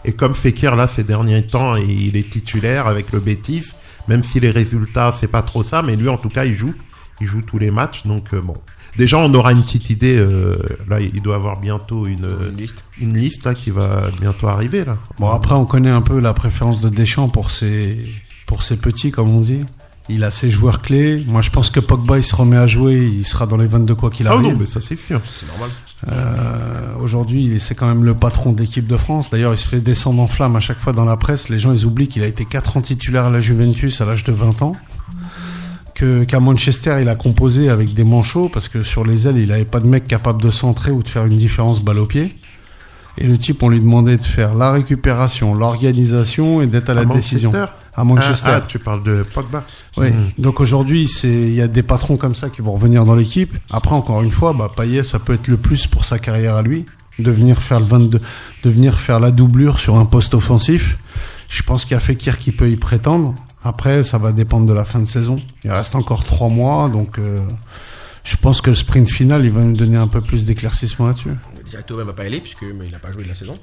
Et comme Fekir, là, ces derniers temps, il est titulaire avec le Betis, même si les résultats, c'est pas trop ça, mais lui, en tout cas, il joue. Il joue tous les matchs, donc euh, bon. Déjà, on aura une petite idée. euh, là, il doit avoir bientôt une, Une liste. une liste là qui va bientôt arriver là. Bon après, on connaît un peu la préférence de Deschamps pour ses, pour ses petits, comme on dit. Il a ses joueurs clés. Moi, je pense que Pogba, il se remet à jouer. Il sera dans les 22 quoi qu'il Ah arrive. non, mais ça c'est sûr. C'est normal. Euh, Aujourd'hui, c'est quand même le patron de l'équipe de France. D'ailleurs, il se fait descendre en flamme à chaque fois dans la presse. Les gens, ils oublient qu'il a été 4 ans titulaire à la Juventus à l'âge de 20 ans. Qu'à Manchester, il a composé avec des manchots parce que sur les ailes, il n'avait pas de mec capable de centrer ou de faire une différence balle au pied. Et le type, on lui demandait de faire la récupération, l'organisation et d'être à la décision. À Manchester. Ah, ah, tu parles de Pogba. Oui. Mhm. Donc aujourd'hui, c'est il y a des patrons comme ça qui vont revenir dans l'équipe. Après, encore une fois, bah, Payet, ça peut être le plus pour sa carrière à lui, de venir faire le 22, de venir faire la doublure sur un poste offensif. Je pense qu'il y a Fekir qui peut y prétendre. Après, ça va dépendre de la fin de saison. Il reste encore trois mois, donc euh, je pense que le sprint final, il va nous donner un peu plus d'éclaircissement là-dessus. Déjà, Thauvin va pas y aller puisque mais il a pas joué de la saison.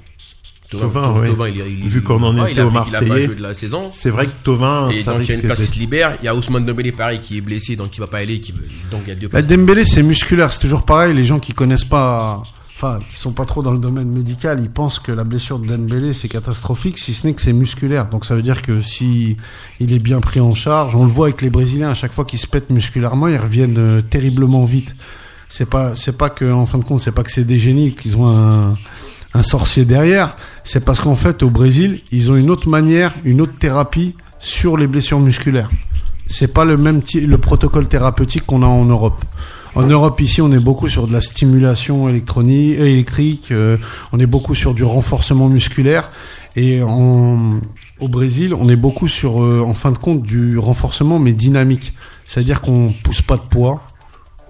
Thauvin, oui. il, il- Vu qu'on en ouais, était il a au Marseillais. joué de la saison. C'est vrai que Tovin, Et ça donc il y a une place qui se libère. Il y a Ousmane Dembélé pareil qui est blessé donc il va pas aller. Qui... Donc il y a deux Bah. Dembélé, c'est musculaire, c'est toujours pareil. Les gens qui connaissent pas, enfin, qui sont pas trop dans le domaine médical, ils pensent que la blessure de Dembélé c'est catastrophique, si ce n'est que c'est musculaire. Donc ça veut dire que si il est bien pris en charge, on le voit avec les Brésiliens, à chaque fois qu'ils se pètent musculairement, ils reviennent euh, terriblement vite. C'est pas, c'est pas que, en fin de compte, c'est pas que c'est des génies qu'ils ont un, un sorcier derrière. C'est parce qu'en fait, au Brésil, ils ont une autre manière, une autre thérapie sur les blessures musculaires. C'est pas le même le protocole thérapeutique qu'on a en Europe. En Europe, ici, on est beaucoup sur de la stimulation électronique, électrique. euh, on est beaucoup sur du renforcement musculaire. Et en, au Brésil, on est beaucoup sur, euh, en fin de compte, du renforcement mais dynamique. C'est-à-dire qu'on pousse pas de poids.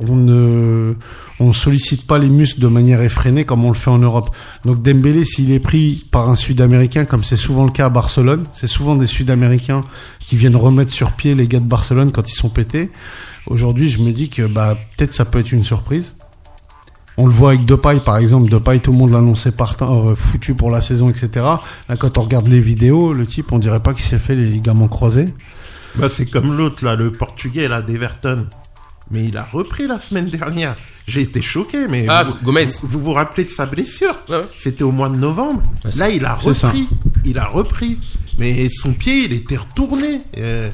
On ne, on sollicite pas les muscles de manière effrénée comme on le fait en Europe. Donc Dembélé, s'il est pris par un Sud-Américain, comme c'est souvent le cas à Barcelone, c'est souvent des Sud-Américains qui viennent remettre sur pied les gars de Barcelone quand ils sont pétés. Aujourd'hui, je me dis que bah peut-être ça peut être une surprise. On le voit avec Depay par exemple. Depay, tout le monde l'annonçait partant, euh, foutu pour la saison, etc. Là, quand on regarde les vidéos, le type, on dirait pas qu'il s'est fait les ligaments croisés. Bah, c'est comme l'autre là, le portugais là, d'Everton. Mais il a repris la semaine dernière. J'ai été choqué, mais Ah, vous, Gomez. vous vous vous rappelez de sa blessure ouais. C'était au mois de novembre. Là, il a ça. repris. Il a repris. Mais son pied, il était retourné. Euh,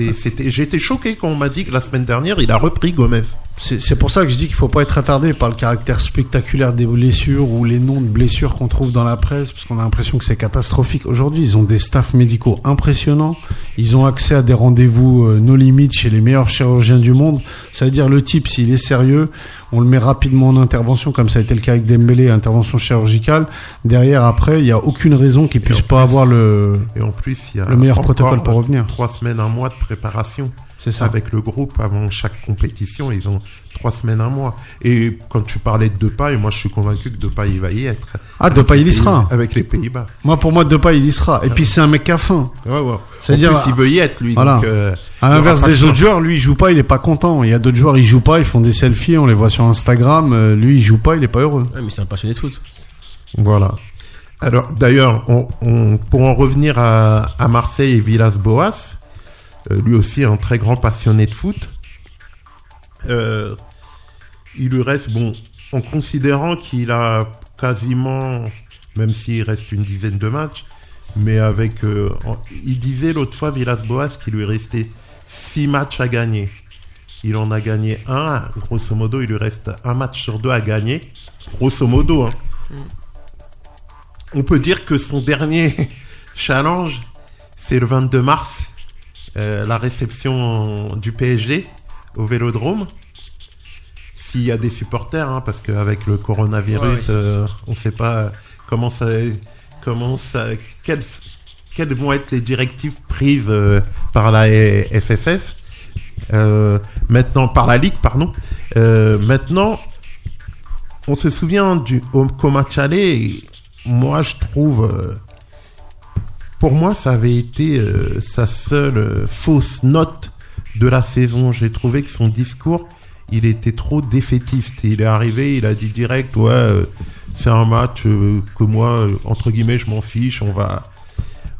été choqué quand on m'a dit que la semaine dernière, il a repris Gomez. C'est pour ça que je dis qu'il faut pas être attardé par le caractère spectaculaire des blessures ou les noms de blessures qu'on trouve dans la presse, parce qu'on a l'impression que c'est catastrophique. Aujourd'hui, ils ont des staffs médicaux impressionnants. Ils ont accès à des rendez-vous euh, no limites chez les meilleurs chirurgiens du monde. Ça veut dire le type, s'il est sérieux, on le met rapidement en intervention, comme ça a été le cas avec Dembélé, intervention chirurgicale. Derrière, après, il n'y a aucune raison qu'il puisse pas plus- avoir le, Et en plus, il y a le meilleur protocole pour revenir. Trois semaines, un mois de préparation. C'est ça. Avec le groupe avant chaque compétition, ils ont trois semaines, un mois. Et quand tu parlais de Depay, moi je suis convaincu que Depay il va y être. Ah, Depay, il y sera. Avec les Pays-Bas. Moi, pour moi, Depay, il y sera. Et puis, c'est un mec à faim. Ouais, ouais. C'est-à-dire- en plus, il veut y être lui. Voilà. Donc, euh, À l'inverse des de autres joueurs, lui il joue pas, il est pas content. Il y a d'autres joueurs, ils jouent pas, ils font des selfies, on les voit sur Instagram. euh, Lui il joue pas, il est pas heureux. Ouais, mais c'est un passionné de foot. Voilà. Alors, d'ailleurs, on, on- pour en revenir à, à Marseille et Villas-Boas, euh, lui aussi un très grand passionné de foot, euh, il lui reste, bon, en considérant qu'il a quasiment, même s'il reste une dizaine de matchs, mais avec, euh, il disait l'autre fois, Villas-Boas, qu'il lui restait six matchs à gagner. Il en a gagné un, grosso modo, il lui reste un match sur deux à gagner, grosso modo, hein. On peut dire que son dernier challenge, c'est le 22 mars, euh, la réception du PSG au Vélodrome. S'il y a des supporters, hein, parce qu'avec le coronavirus, Ouais, ouais, c'est- euh, on ne sait pas comment ça, comment ça, quelles, quelles vont être les directives prises euh, par la FFF. Euh, maintenant, par la Ligue, pardon. Euh, maintenant, on se souvient du au, match aller, moi je trouve, euh, pour moi ça avait été euh, sa seule euh, fausse note de la saison. J'ai trouvé que son discours, il était trop défaitiste. Il est arrivé, il a dit direct, ouais, euh, c'est un match que moi, entre guillemets, je m'en fiche. On va,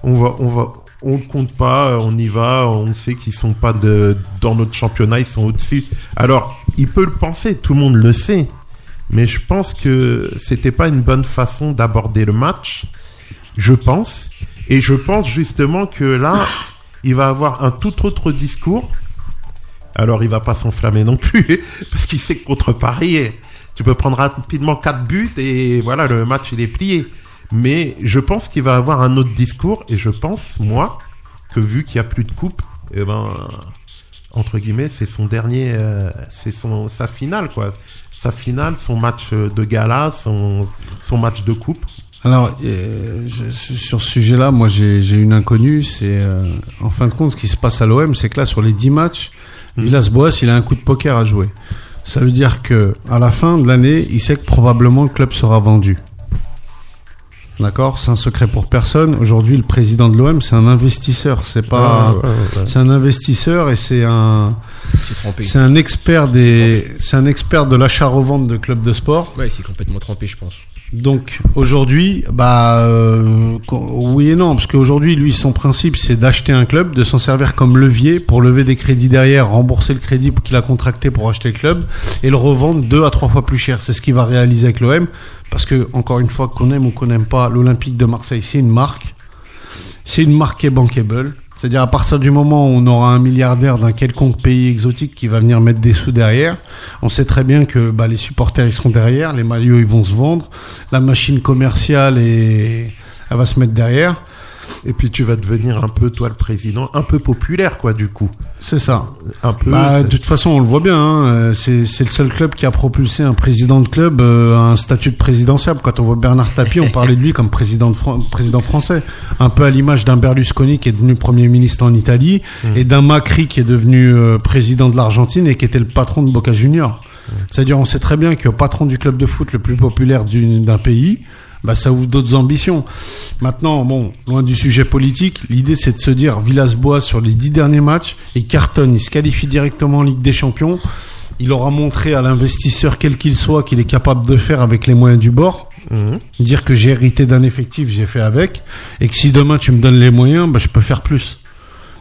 on va, on va, on compte pas, on y va. On sait qu'ils sont pas de, dans notre championnat, ils sont au-dessus. Alors, il peut le penser, tout le monde le sait. Mais je pense que c'était pas une bonne façon d'aborder le match. Je pense. Et je pense justement que là, il va avoir un tout autre discours. Alors, il va pas s'enflammer non plus, parce qu'il sait que contre Paris, tu peux prendre rapidement quatre buts et voilà, le match, il est plié. Mais je pense qu'il va avoir un autre discours et je pense, moi, que vu qu'il n'y a plus de coupe, eh ben, entre guillemets, c'est son dernier, euh, c'est sa finale, quoi. Sa finale, son match de gala, son match de coupe. Alors, euh, je- sur ce sujet-là, moi j'ai j'ai une inconnue. C'est euh, en fin de compte, ce qui se passe à l'OM, c'est que là, sur les 10 matchs, Villas-Boas, il a un coup de poker à jouer. Ça veut dire que à la fin de l'année, il sait que probablement le club sera vendu. D'accord? C'est un secret pour personne. Aujourd'hui, le président de l'OM, c'est un investisseur. C'est pas. Ouais, ouais, ouais. C'est un investisseur et c'est un. C'est un expert des. C'est un expert de l'achat-revente de clubs de sport. Ouais, il s'est complètement trompé, je pense. Donc aujourd'hui, bah euh, oui et non, parce qu'aujourd'hui, lui, son principe, c'est d'acheter un club, de s'en servir comme levier pour lever des crédits derrière, rembourser le crédit qu'il a contracté pour acheter le club et le revendre deux à trois fois plus cher. C'est ce qu'il va réaliser avec l'OM, parce que encore une fois, qu'on aime ou qu'on n'aime pas, l'Olympique de Marseille, c'est une marque, c'est une marque qui est bankable. C'est-à-dire à partir du moment où on aura un milliardaire d'un quelconque pays exotique qui va venir mettre des sous derrière, on sait très bien que bah, les supporters ils seront derrière, les maillots ils vont se vendre, la machine commerciale et elle va se mettre derrière. Et puis tu vas devenir un peu, toi, le président, un peu populaire, quoi, du coup. C'est ça. Un peu. Bah, de toute façon, on le voit bien. hein, C'est c'est le seul club qui a propulsé un président de club euh, à un statut de présidentiable. Quand on voit Bernard Tapie, on parlait de lui comme président, de Fran- président français. Un peu à l'image d'un Berlusconi qui est devenu Premier ministre en Italie et d'un Macri qui est devenu euh, président de l'Argentine et qui était le patron de Boca Junior. C'est-à-dire, on sait très bien que patron du club de foot le plus populaire d'une- d'un pays, bah, ça ouvre d'autres ambitions. Maintenant, bon, loin du sujet politique, l'idée c'est de se dire, Villas-Boas sur les dix derniers matchs, il cartonne, il se qualifie directement en Ligue des Champions. Il aura montré à l'investisseur quel qu'il soit qu'il est capable de faire avec les moyens du bord. Mhm. Dire que j'ai hérité d'un effectif, j'ai fait avec, et que si demain tu me donnes les moyens, bah, je peux faire plus.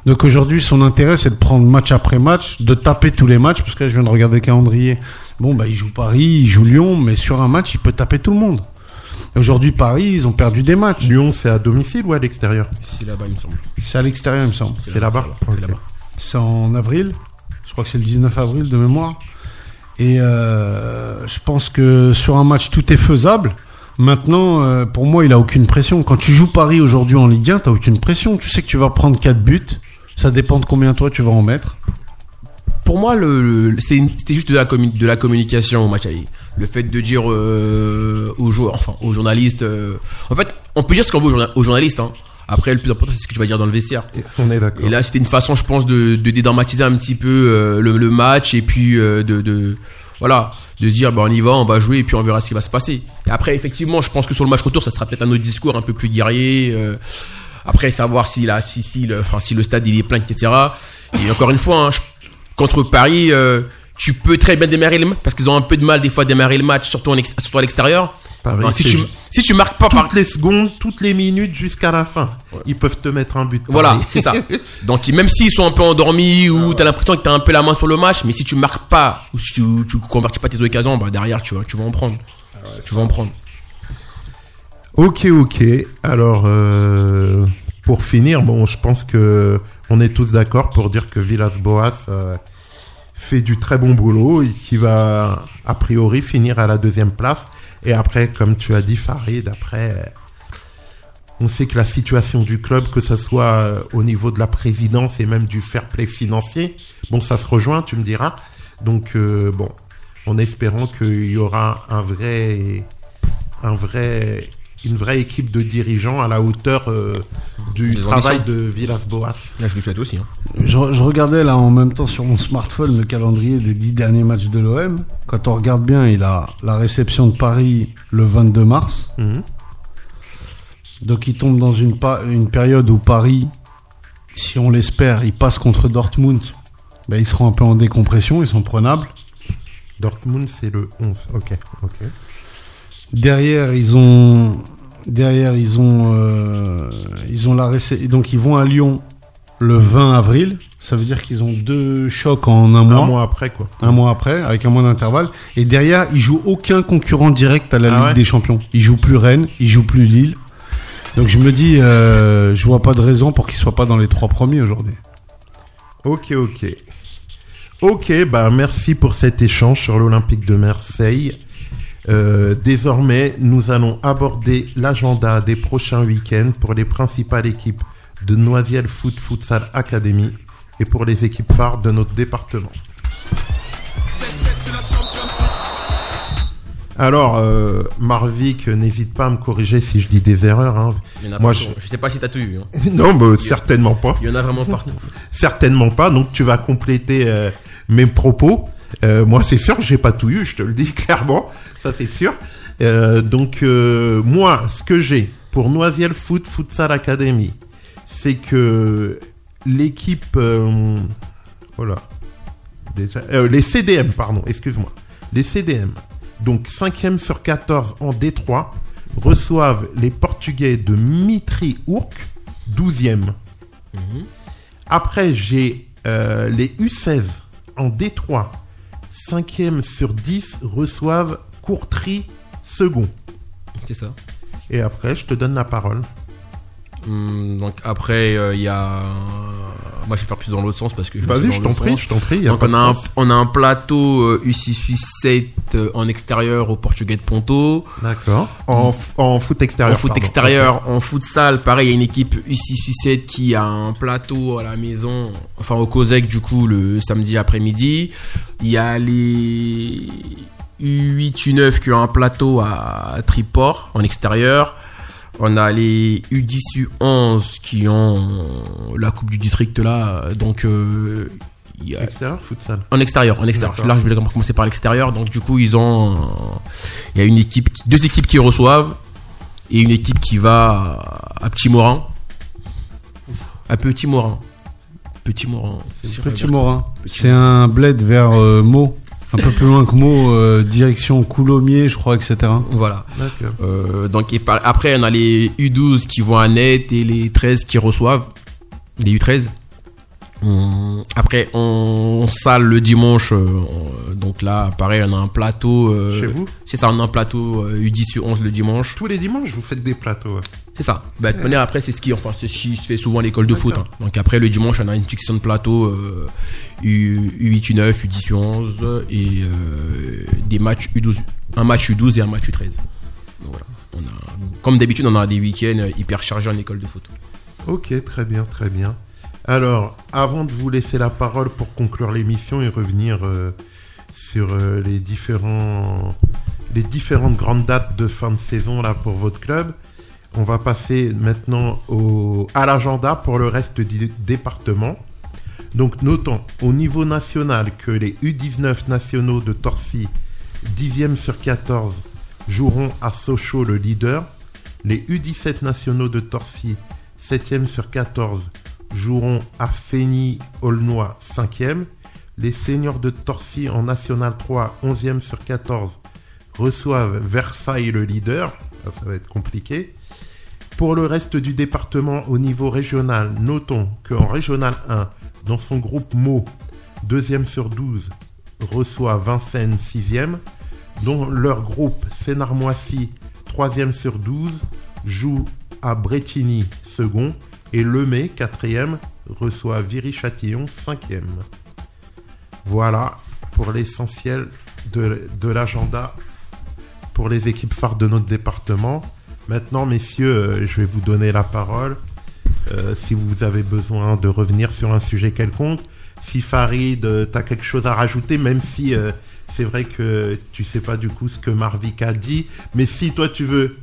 Donc aujourd'hui, son intérêt, c'est de prendre match après match, de taper tous les matchs, parce que là, je viens de regarder le calendrier. Bon, bah, il joue Paris, il joue Lyon, mais sur un match, il peut taper tout le monde. Aujourd'hui, Paris, ils ont perdu des matchs. Lyon, c'est à domicile ou à l'extérieur C'est là-bas, il me semble. C'est à l'extérieur, il me semble. C'est là-bas C'est Ok. là-bas. C'est en avril. Je crois que c'est le 19 avril de mémoire. Et euh, je pense que sur un match, tout est faisable. Maintenant, euh, pour moi, il a aucune pression. Quand tu joues Paris aujourd'hui en Ligue 1, t'as aucune pression. Tu sais que tu vas prendre 4 buts. Ça dépend de combien toi tu vas en mettre. Pour moi, le, c'était juste de la, de la communication au match aller. Le fait de dire euh, aux joueurs, enfin aux journalistes. euh, en fait, on peut dire ce qu'on veut aux, journa- aux journalistes. Hein. Après, le plus important, c'est ce que tu vas dire dans le vestiaire. On est d'accord. Et là, c'était une façon, je pense, de, de dédramatiser un petit peu euh, le, le match et puis euh, de, de voilà, de se dire, bah, on y va, on va jouer et puis on verra ce qui va se passer. Et après, effectivement, je pense que sur le match retour, ça sera peut-être un autre discours un peu plus guerrier. après, savoir si là, si, si, le, enfin, si le stade il est plein, etc. Et encore une fois, hein, je- contre Paris, euh, tu peux très bien démarrer le match parce qu'ils ont un peu de mal des fois à démarrer le match, surtout, en ex- surtout à l'extérieur. Si, tu, si tu marques pas par, toutes les secondes, toutes les minutes jusqu'à la fin, ils peuvent te mettre un but. Voilà, c'est ça. Donc même s'ils sont un peu endormis ou t'as l'impression que t'as un peu la main sur le match, mais si tu marques pas ou si tu, tu convertis pas tes occasions, bah derrière tu vas, tu vas en prendre. tu vas en prendre. Ok, ok. Alors, euh, pour finir, bon, je pense que on est tous d'accord pour dire que Villas-Boas euh, fait du très bon boulot et qui va a priori finir à la deuxième place. Et après, comme tu as dit, Farid, après, euh, on sait que la situation du club, que ce soit euh, au niveau de la présidence et même du fair play financier, bon, ça se rejoint, tu me diras. Donc, bon, en espérant qu'il y aura un vrai, un vrai, une vraie équipe de dirigeants à la hauteur euh, du Des travail ambitions. de Villas-Boas. Là je le souhaite aussi. hein. Je, je regardais là en même temps sur mon smartphone le calendrier des dix derniers matchs de l'OM. Quand on regarde bien, il a la réception de Paris le 22 mars. Mhm. Donc il tombe dans une, une période où Paris, si on l'espère, il passe contre Dortmund. Ben, ils seront un peu en décompression, ils sont prenables. Dortmund, c'est le 11. Ok, ok. Derrière, ils ont derrière ils ont euh, ils ont la réce- donc ils vont à Lyon le 20 avril. Ça veut dire qu'ils ont deux chocs en un mois. Un mois après, quoi. un mois après, avec un mois d'intervalle. Et derrière, ils jouent aucun concurrent direct à la Ah Ligue ouais des Champions. Ils jouent plus Rennes, ils jouent plus Lille. Donc je me dis, euh, je vois pas de raison pour qu'ils soient pas dans les trois premiers aujourd'hui. Ok, ok. Ok, bah merci pour cet échange sur l'Olympique de Marseille. Euh, désormais, nous allons aborder l'agenda des prochains week-ends pour les principales équipes de Noisiel Foot Futsal Academy et pour les équipes phares de notre département. Alors, euh, Marvik, n'hésite pas à me corriger si je dis des erreurs. hein. Il y en a Moi, je... sais pas si t'as tout eu. hein. non, bah, certainement pas. Il y en a vraiment partout. Certainement pas. Donc tu vas compléter euh, mes propos. Euh, moi, c'est sûr, que j'ai pas tout eu, je te le dis clairement. Ça, c'est sûr. Euh, donc euh, moi, ce que j'ai pour Noisiel Foot Futsal Academy, c'est que l'équipe, voilà, déjà, euh, les CDM, pardon, excuse-moi, les CDM, donc 5e sur 14 en D3, reçoivent les Portugais de Mitri Ourk, 12e. Après, j'ai les U16 en D3, 5e sur 10, reçoivent Courtry second. C'est ça. Et après, je te donne la parole. Hum, donc après, euh, il y a. Moi, je vais faire plus dans l'autre sens parce que. je Vas-y, suis je t'en prie, je t'en prie. Donc on a, un, on a un plateau euh, U6 euh, en extérieur au Portugais de Ponto. D'accord. En, f- en foot extérieur. en foot pardon. extérieur, en futsal, pareil, il y a une équipe U6 qui a un plateau à la maison, enfin au COSEC du coup le samedi après-midi. Il y a les U8, U9 qui ont un plateau à Triport en extérieur. On a les U10, U11 qui ont la Coupe du District là. Donc euh, il y a Extérieur, futsal. en extérieur, en extérieur. Là, je vais commencer par l'extérieur. Donc, du coup, ils ont, il y a une équipe, qui- deux équipes qui reçoivent et une équipe qui va à Petit Morin. À Petit Morin. Petit Morin. Petit Morin. C'est un bled vers euh, Meaux. Un peu plus loin que Meaux, euh, direction Coulommiers, je crois, etc. Voilà. Euh, donc, et par- après, on a les U12 qui vont à net et les 13 qui reçoivent. Les U13. Hum, Après, on, on sale le dimanche. euh, on- donc là, pareil, on a un plateau. euh, Chez vous C'est ça, on a un plateau euh, U10, U11 le dimanche. Tous les dimanches, vous faites des plateaux. ouais. C'est ça. Bah, de toute manière, après, c'est ce qui, enfin, c'est ce qui se fait souvent à l'école de foot. hein. Donc après, le dimanche, on a une succession de plateaux euh, U, U8, U9, U10, U11 et euh, des matchs U12. Un match U12 et un match U13. Donc voilà. On a, comme d'habitude, on a des week-ends hyper chargés en école de foot. Ok, très bien, très bien. Alors, avant de vous laisser la parole pour conclure l'émission et revenir euh, sur euh, les différentes grandes dates de fin de saison là pour votre club, on va passer maintenant à l'agenda pour le reste du département. Donc, notons au niveau national que les U19 nationaux de Torcy, 10e sur 14, joueront à Sochaux le leader. Les U17 nationaux de Torcy, 7e sur 14, joueront à Fény Aulnois 5e. Les seniors de Torcy en National 3 11e sur 14 reçoivent Versailles le leader. Ça, va être compliqué. Pour le reste du département au niveau régional, notons qu'en régional 1, dans son groupe MO, deuxième sur 12, reçoit Vincennes 6e, dont leur groupe Sénarmoissy, 3e sur 12, joue à Bretigny second, et Lemay, 4e, reçoit Viry-Châtillon 5e. Voilà pour l'essentiel de, l'agenda pour les équipes phares de notre département. Maintenant, messieurs, euh, je vais vous donner la parole. Euh, si vous avez besoin de revenir sur un sujet quelconque, si Farid, euh, t'as quelque chose à rajouter, même si c'est vrai que tu sais pas du coup ce que Marvik a dit, mais si toi tu veux,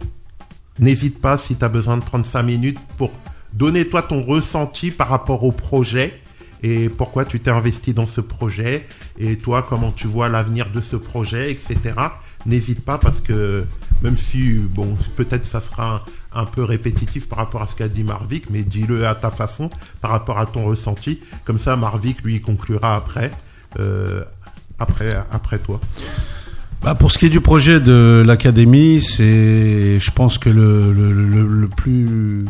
n'hésite pas si tu as besoin de prendre 5 minutes pour donner toi ton ressenti par rapport au projet et pourquoi tu t'es investi dans ce projet et toi comment tu vois l'avenir de ce projet, etc. N'hésite pas parce que même si bon peut-être ça sera un, peu répétitif par rapport à ce qu'a dit Marvik, mais dis-le à ta façon par rapport à ton ressenti. Comme ça Marvik lui conclura après, euh, après après toi. Bah, pour ce qui est du projet de l'académie, c'est, je pense que le plus,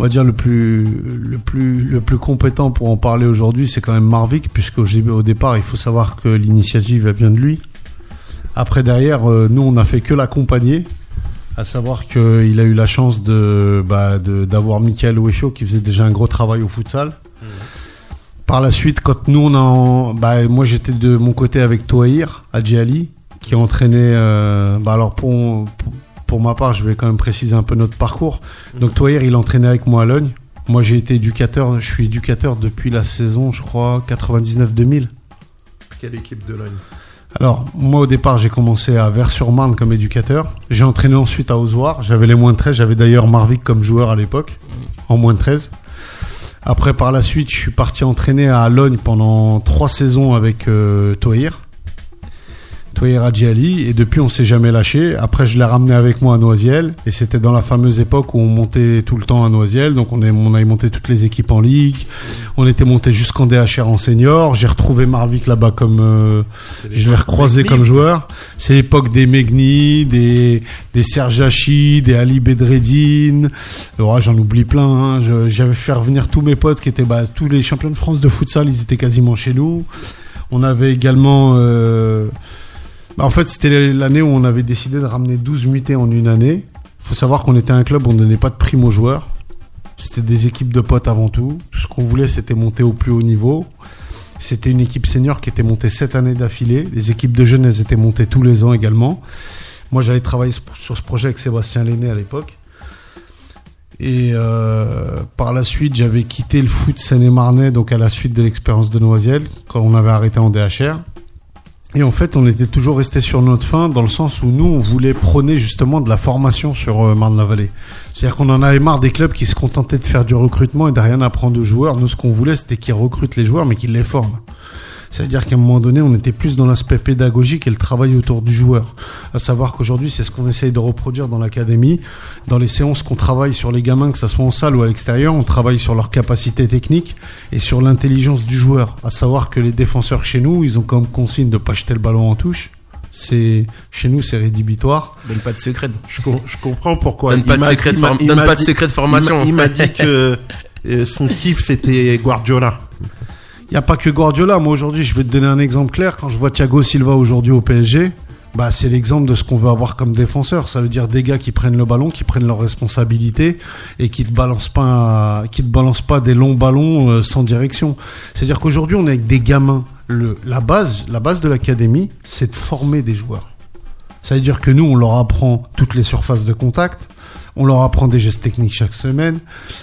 on va dire le plus, le plus, le plus compétent pour en parler aujourd'hui, c'est quand même Marvik, puisque au, départ, il faut savoir que l'initiative vient de lui. Après derrière, euh, nous on a fait que l'accompagner, à savoir qu'il a eu la chance de, bah, d'avoir Michael Ouefio qui faisait déjà un gros travail au futsal. Par la suite, quand nous on a, en- bah, moi j'étais de mon côté avec Toahir, Hadji Ali, qui entraînait. Euh, bah alors pour, pour pour ma part, je vais quand même préciser un peu notre parcours. Donc Toahir, il entraînait avec moi à Logne. Moi j'ai été éducateur, je suis éducateur depuis la saison, je crois 99-2000. Quelle équipe de Logne? Alors, moi au départ, j'ai commencé à Vers-sur-Marne comme éducateur. J'ai entraîné ensuite à Ozoir. J'avais les moins de 13. J'avais d'ailleurs Marvic comme joueur à l'époque, en moins de 13. Après, par la suite, je suis parti entraîner à Logne pendant trois saisons avec euh, Tohir. Tohir Hadji Ali. Et depuis, on s'est jamais lâché. Après, je l'ai ramené avec moi à Noisiel. Et c'était dans la fameuse époque où on montait tout le temps à Noisiel. Donc, on, est, on avait monté toutes les équipes en ligue. On était monté jusqu'en DHR en senior. J'ai retrouvé Marvic là-bas comme... euh, je l'ai recroisé comme joueur. C'est l'époque des Megni, des, des Serge Hachi, des Ali Bedreddine. Alors, j'en oublie plein. hein. J'avais fait revenir tous mes potes qui étaient bah, tous les champions de France de futsal. Ils étaient quasiment chez nous. On avait également... euh, bah, en fait, c'était l'année où on avait décidé de ramener 12 mutés en une année. faut savoir qu'on était un club où on ne donnait pas de prime aux joueurs. C'était des équipes de potes avant tout. Tout ce qu'on voulait, c'était monter au plus haut niveau. C'était une équipe senior qui était montée sept années d'affilée. Les équipes de jeunes, elles étaient montées tous les ans également. Moi, j'avais travaillé sur ce projet avec Sébastien Lenné à l'époque. Et euh, par la suite, j'avais quitté le foot Seine-et-Marnais, donc à la suite de l'expérience de Noisiel, quand on avait arrêté en DHR. Et en fait, on était toujours resté sur notre fin, dans le sens où nous, on voulait prôner justement de la formation sur euh, Marne-la-Vallée. C'est-à-dire qu'on en avait marre des clubs qui se contentaient de faire du recrutement et de rien apprendre aux joueurs. Nous, ce qu'on voulait, c'était qu'ils recrutent les joueurs, mais qu'ils les forment. C'est-à-dire qu'à un moment donné, on était plus dans l'aspect pédagogique et le travail autour du joueur. À savoir qu'aujourd'hui, c'est ce qu'on essaye de reproduire dans l'académie. Dans les séances qu'on travaille sur les gamins, que ça soit en salle ou à l'extérieur, on travaille sur leur capacité technique et sur l'intelligence du joueur. À savoir que les défenseurs chez nous, ils ont comme consigne de pas jeter le ballon en touche. C'est chez nous, c'est rédhibitoire. Donne pas de secret. Je, com- je comprends pourquoi. Donne pas de secret de form- il donne m'a pas de dit- secret de formation. m'a- Il m'a dit que euh, son kiff c'était Guardiola. Il n'y a pas que Guardiola. Moi, aujourd'hui, je vais te donner un exemple clair. Quand je vois Thiago Silva aujourd'hui au PSG, bah, c'est l'exemple de ce qu'on veut avoir comme défenseur. Ça veut dire des gars qui prennent le ballon, qui prennent leurs responsabilités et qui te balancent pas, qui te balancent pas des longs ballons euh, sans direction. C'est-à-dire qu'aujourd'hui, on est avec des gamins. La base, la base de l'académie, c'est de former des joueurs. Ça veut dire que nous, on leur apprend toutes les surfaces de contact. On leur apprend des gestes techniques chaque semaine.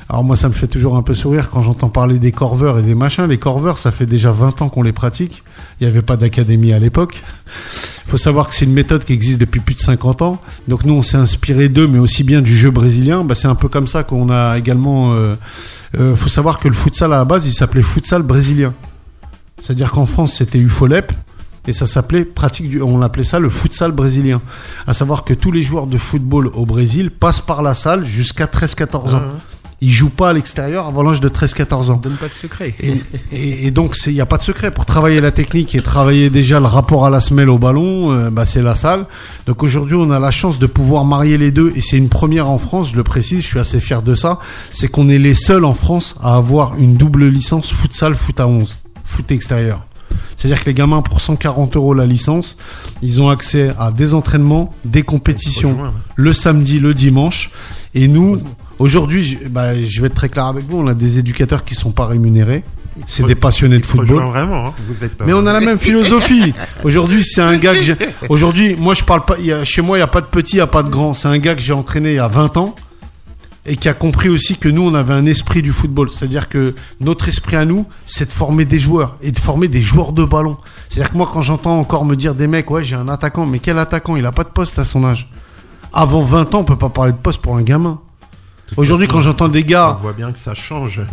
Alors moi, ça me fait toujours un peu sourire quand j'entends parler des corveurs et des machins. Les corveurs, ça fait déjà 20 ans qu'on les pratique. Il n'y avait pas d'académie à l'époque. Il faut savoir que c'est une méthode qui existe depuis plus de 50 ans. Donc nous, on s'est inspiré d'eux, mais aussi bien du jeu brésilien. Bah, c'est un peu comme ça qu'on a également... Il euh, euh, faut savoir que le futsal, à la base, il s'appelait futsal brésilien. C'est-à-dire qu'en France, c'était UFOLEP. Et ça s'appelait pratique du, on appelait ça le futsal brésilien. À savoir que tous les joueurs de football au Brésil passent par la salle jusqu'à 13-14 ans. ils jouent pas à l'extérieur avant l'âge de 13-14 ans. Donne pas de secret. Et, et- et donc, il n'y a pas de secret. Pour travailler la technique et travailler déjà le rapport à la semelle au ballon, euh, bah, c'est la salle. Donc aujourd'hui, on a la chance de pouvoir marier les deux. Et c'est une première en France, je le précise, je suis assez fier de ça. C'est qu'on est les seuls en France à avoir une double licence futsal, foot à 11, foot extérieur. C'est-à-dire que les gamins, pour 140 euros la licence, ils ont accès à des entraînements, des compétitions le samedi, le dimanche. Et nous, aujourd'hui, je, bah, je vais être très clair avec vous, on a des éducateurs qui sont pas rémunérés. C'est des passionnés de football. Vraiment, hein. vous êtes pas Mais on a la même philosophie. Aujourd'hui, c'est un gars que j'ai. Aujourd'hui, moi, je parle pas. il y a- chez moi, il y a pas de petit, il y a pas de grand. C'est un gars que j'ai entraîné il y a 20 ans et qui a compris aussi que nous, on avait un esprit du football. C'est-à-dire que notre esprit à nous, c'est de former des joueurs et de former des joueurs de ballon. C'est-à-dire que moi, quand j'entends encore me dire des mecs, ouais, j'ai un attaquant, mais quel attaquant? Il a pas de poste à son âge. Avant 20 ans, on peut pas parler de poste pour un gamin. Aujourd'hui, quand j'entends des On gars, voit bien que ça change.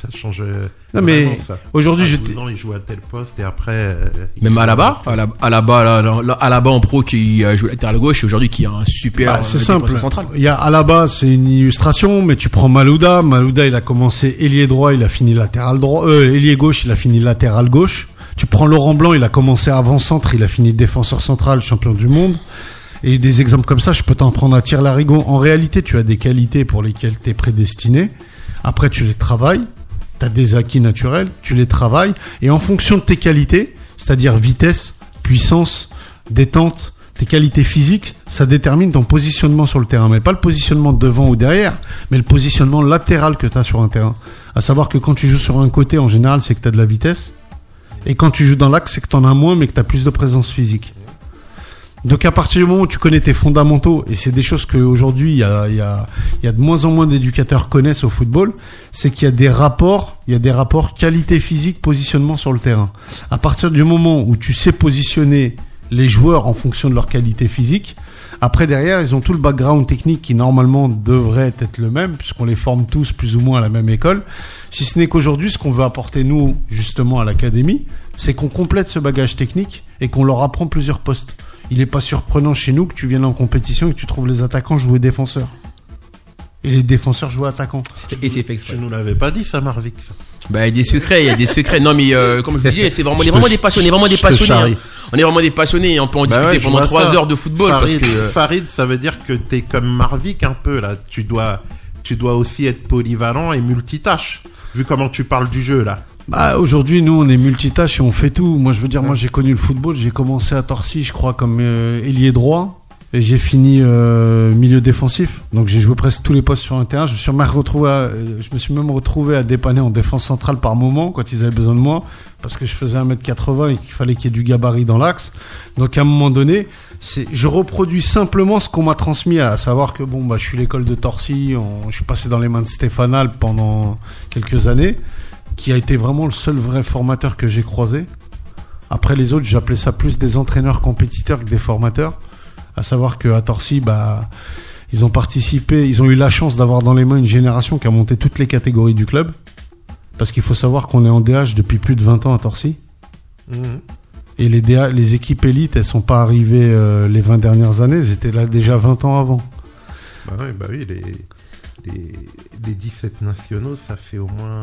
Ça change. euh, Non, mais aujourd'hui, je 12 t'ai- ans, il joue à tel poste et après. euh, Même à la bas, à la, à la bas, là, là, là, à la bas en pro qui a joué latéral gauche et aujourd'hui qui a un super. Bah, euh, c'est simple. Central. Il y a à la base c'est une illustration, mais tu prends Malouda. Malouda, il a commencé ailier droit, il a fini latéral droit. Euh, ailier gauche, il a fini latéral gauche. Tu prends Laurent Blanc, il a commencé avant centre, il a fini défenseur central, champion du monde. Et des exemples comme ça, je peux t'en prendre à tir larigot. En réalité, tu as des qualités pour lesquelles tu es prédestiné. Après, tu les travailles. Tu as des acquis naturels, tu les travailles. Et en fonction de tes qualités, c'est-à-dire vitesse, puissance, détente, tes qualités physiques, ça détermine ton positionnement sur le terrain. Mais pas le positionnement devant ou derrière, mais le positionnement latéral que tu as sur un terrain. À savoir que quand tu joues sur un côté, en général, c'est que tu as de la vitesse. Et quand tu joues dans l'axe, c'est que tu en as moins, mais que tu as plus de présence physique. Donc à partir du moment où tu connais tes fondamentaux, et c'est des choses qu'aujourd'hui, il y a, y a de moins en moins d'éducateurs connaissent au football, c'est qu'il y a des rapports, il y a des rapports qualité physique, positionnement sur le terrain. À partir du moment où tu sais positionner les joueurs en fonction de leur qualité physique, après derrière, ils ont tout le background technique qui normalement devrait être le même, puisqu'on les forme tous plus ou moins à la même école. Si ce n'est qu'aujourd'hui, ce qu'on veut apporter nous, justement, à l'académie, c'est qu'on complète ce bagage technique et qu'on leur apprend plusieurs postes. Il n'est pas surprenant chez nous que tu viennes en compétition et que tu trouves les attaquants jouer défenseurs. Et les défenseurs jouer attaquants. Et c'est fait exprès. Tu nous l'avais pas dit, ça, Marvic. ça. Bah, il y a des secrets, il y a des secrets. Non, mais euh, comme je vous disais, c'est vraiment, on est vraiment des passionnés, vraiment des passionnés. hein. On est vraiment des passionnés et on peut en Bah discuter ouais, pendant trois heures de football Farid, parce que. euh, Farid, ça veut dire que t'es comme Marvic un peu là. Tu dois, tu dois aussi être polyvalent et multitâche. Vu comment tu parles du jeu là. Bah, aujourd'hui, nous, on est multitâche et on fait tout. Moi, je veux dire, moi, j'ai connu le football. J'ai commencé à Torcy, je crois, comme euh, ailier droit. Et j'ai fini euh, milieu défensif. Donc, j'ai joué presque tous les postes sur un terrain. Je me suis même retrouvé, à, euh, je me suis même retrouvé à dépanner en défense centrale par moment quand ils avaient besoin de moi. Parce que je faisais 1m80 et qu'il fallait qu'il y ait du gabarit dans l'axe. Donc, à un moment donné, c'est, je reproduis simplement ce qu'on m'a transmis, à savoir que bon, bah, je suis l'école de Torcy. on- je suis passé dans les mains de Stéphane Alp pendant quelques années qui a été vraiment le seul vrai formateur que j'ai croisé. Après les autres, j'appelais ça plus des entraîneurs compétiteurs que des formateurs. À savoir que à Torcy, bah, ils ont participé, ils ont eu la chance d'avoir dans les mains une génération qui a monté toutes les catégories du club. Parce qu'il faut savoir qu'on est en DH depuis plus de 20 ans à Torcy. Mhm. Et les, DH, les équipes élites, elles sont pas arrivées euh, les 20 dernières années, elles étaient là déjà 20 ans avant. Bah oui, bah oui, les, les, les 17 nationaux, ça fait au moins.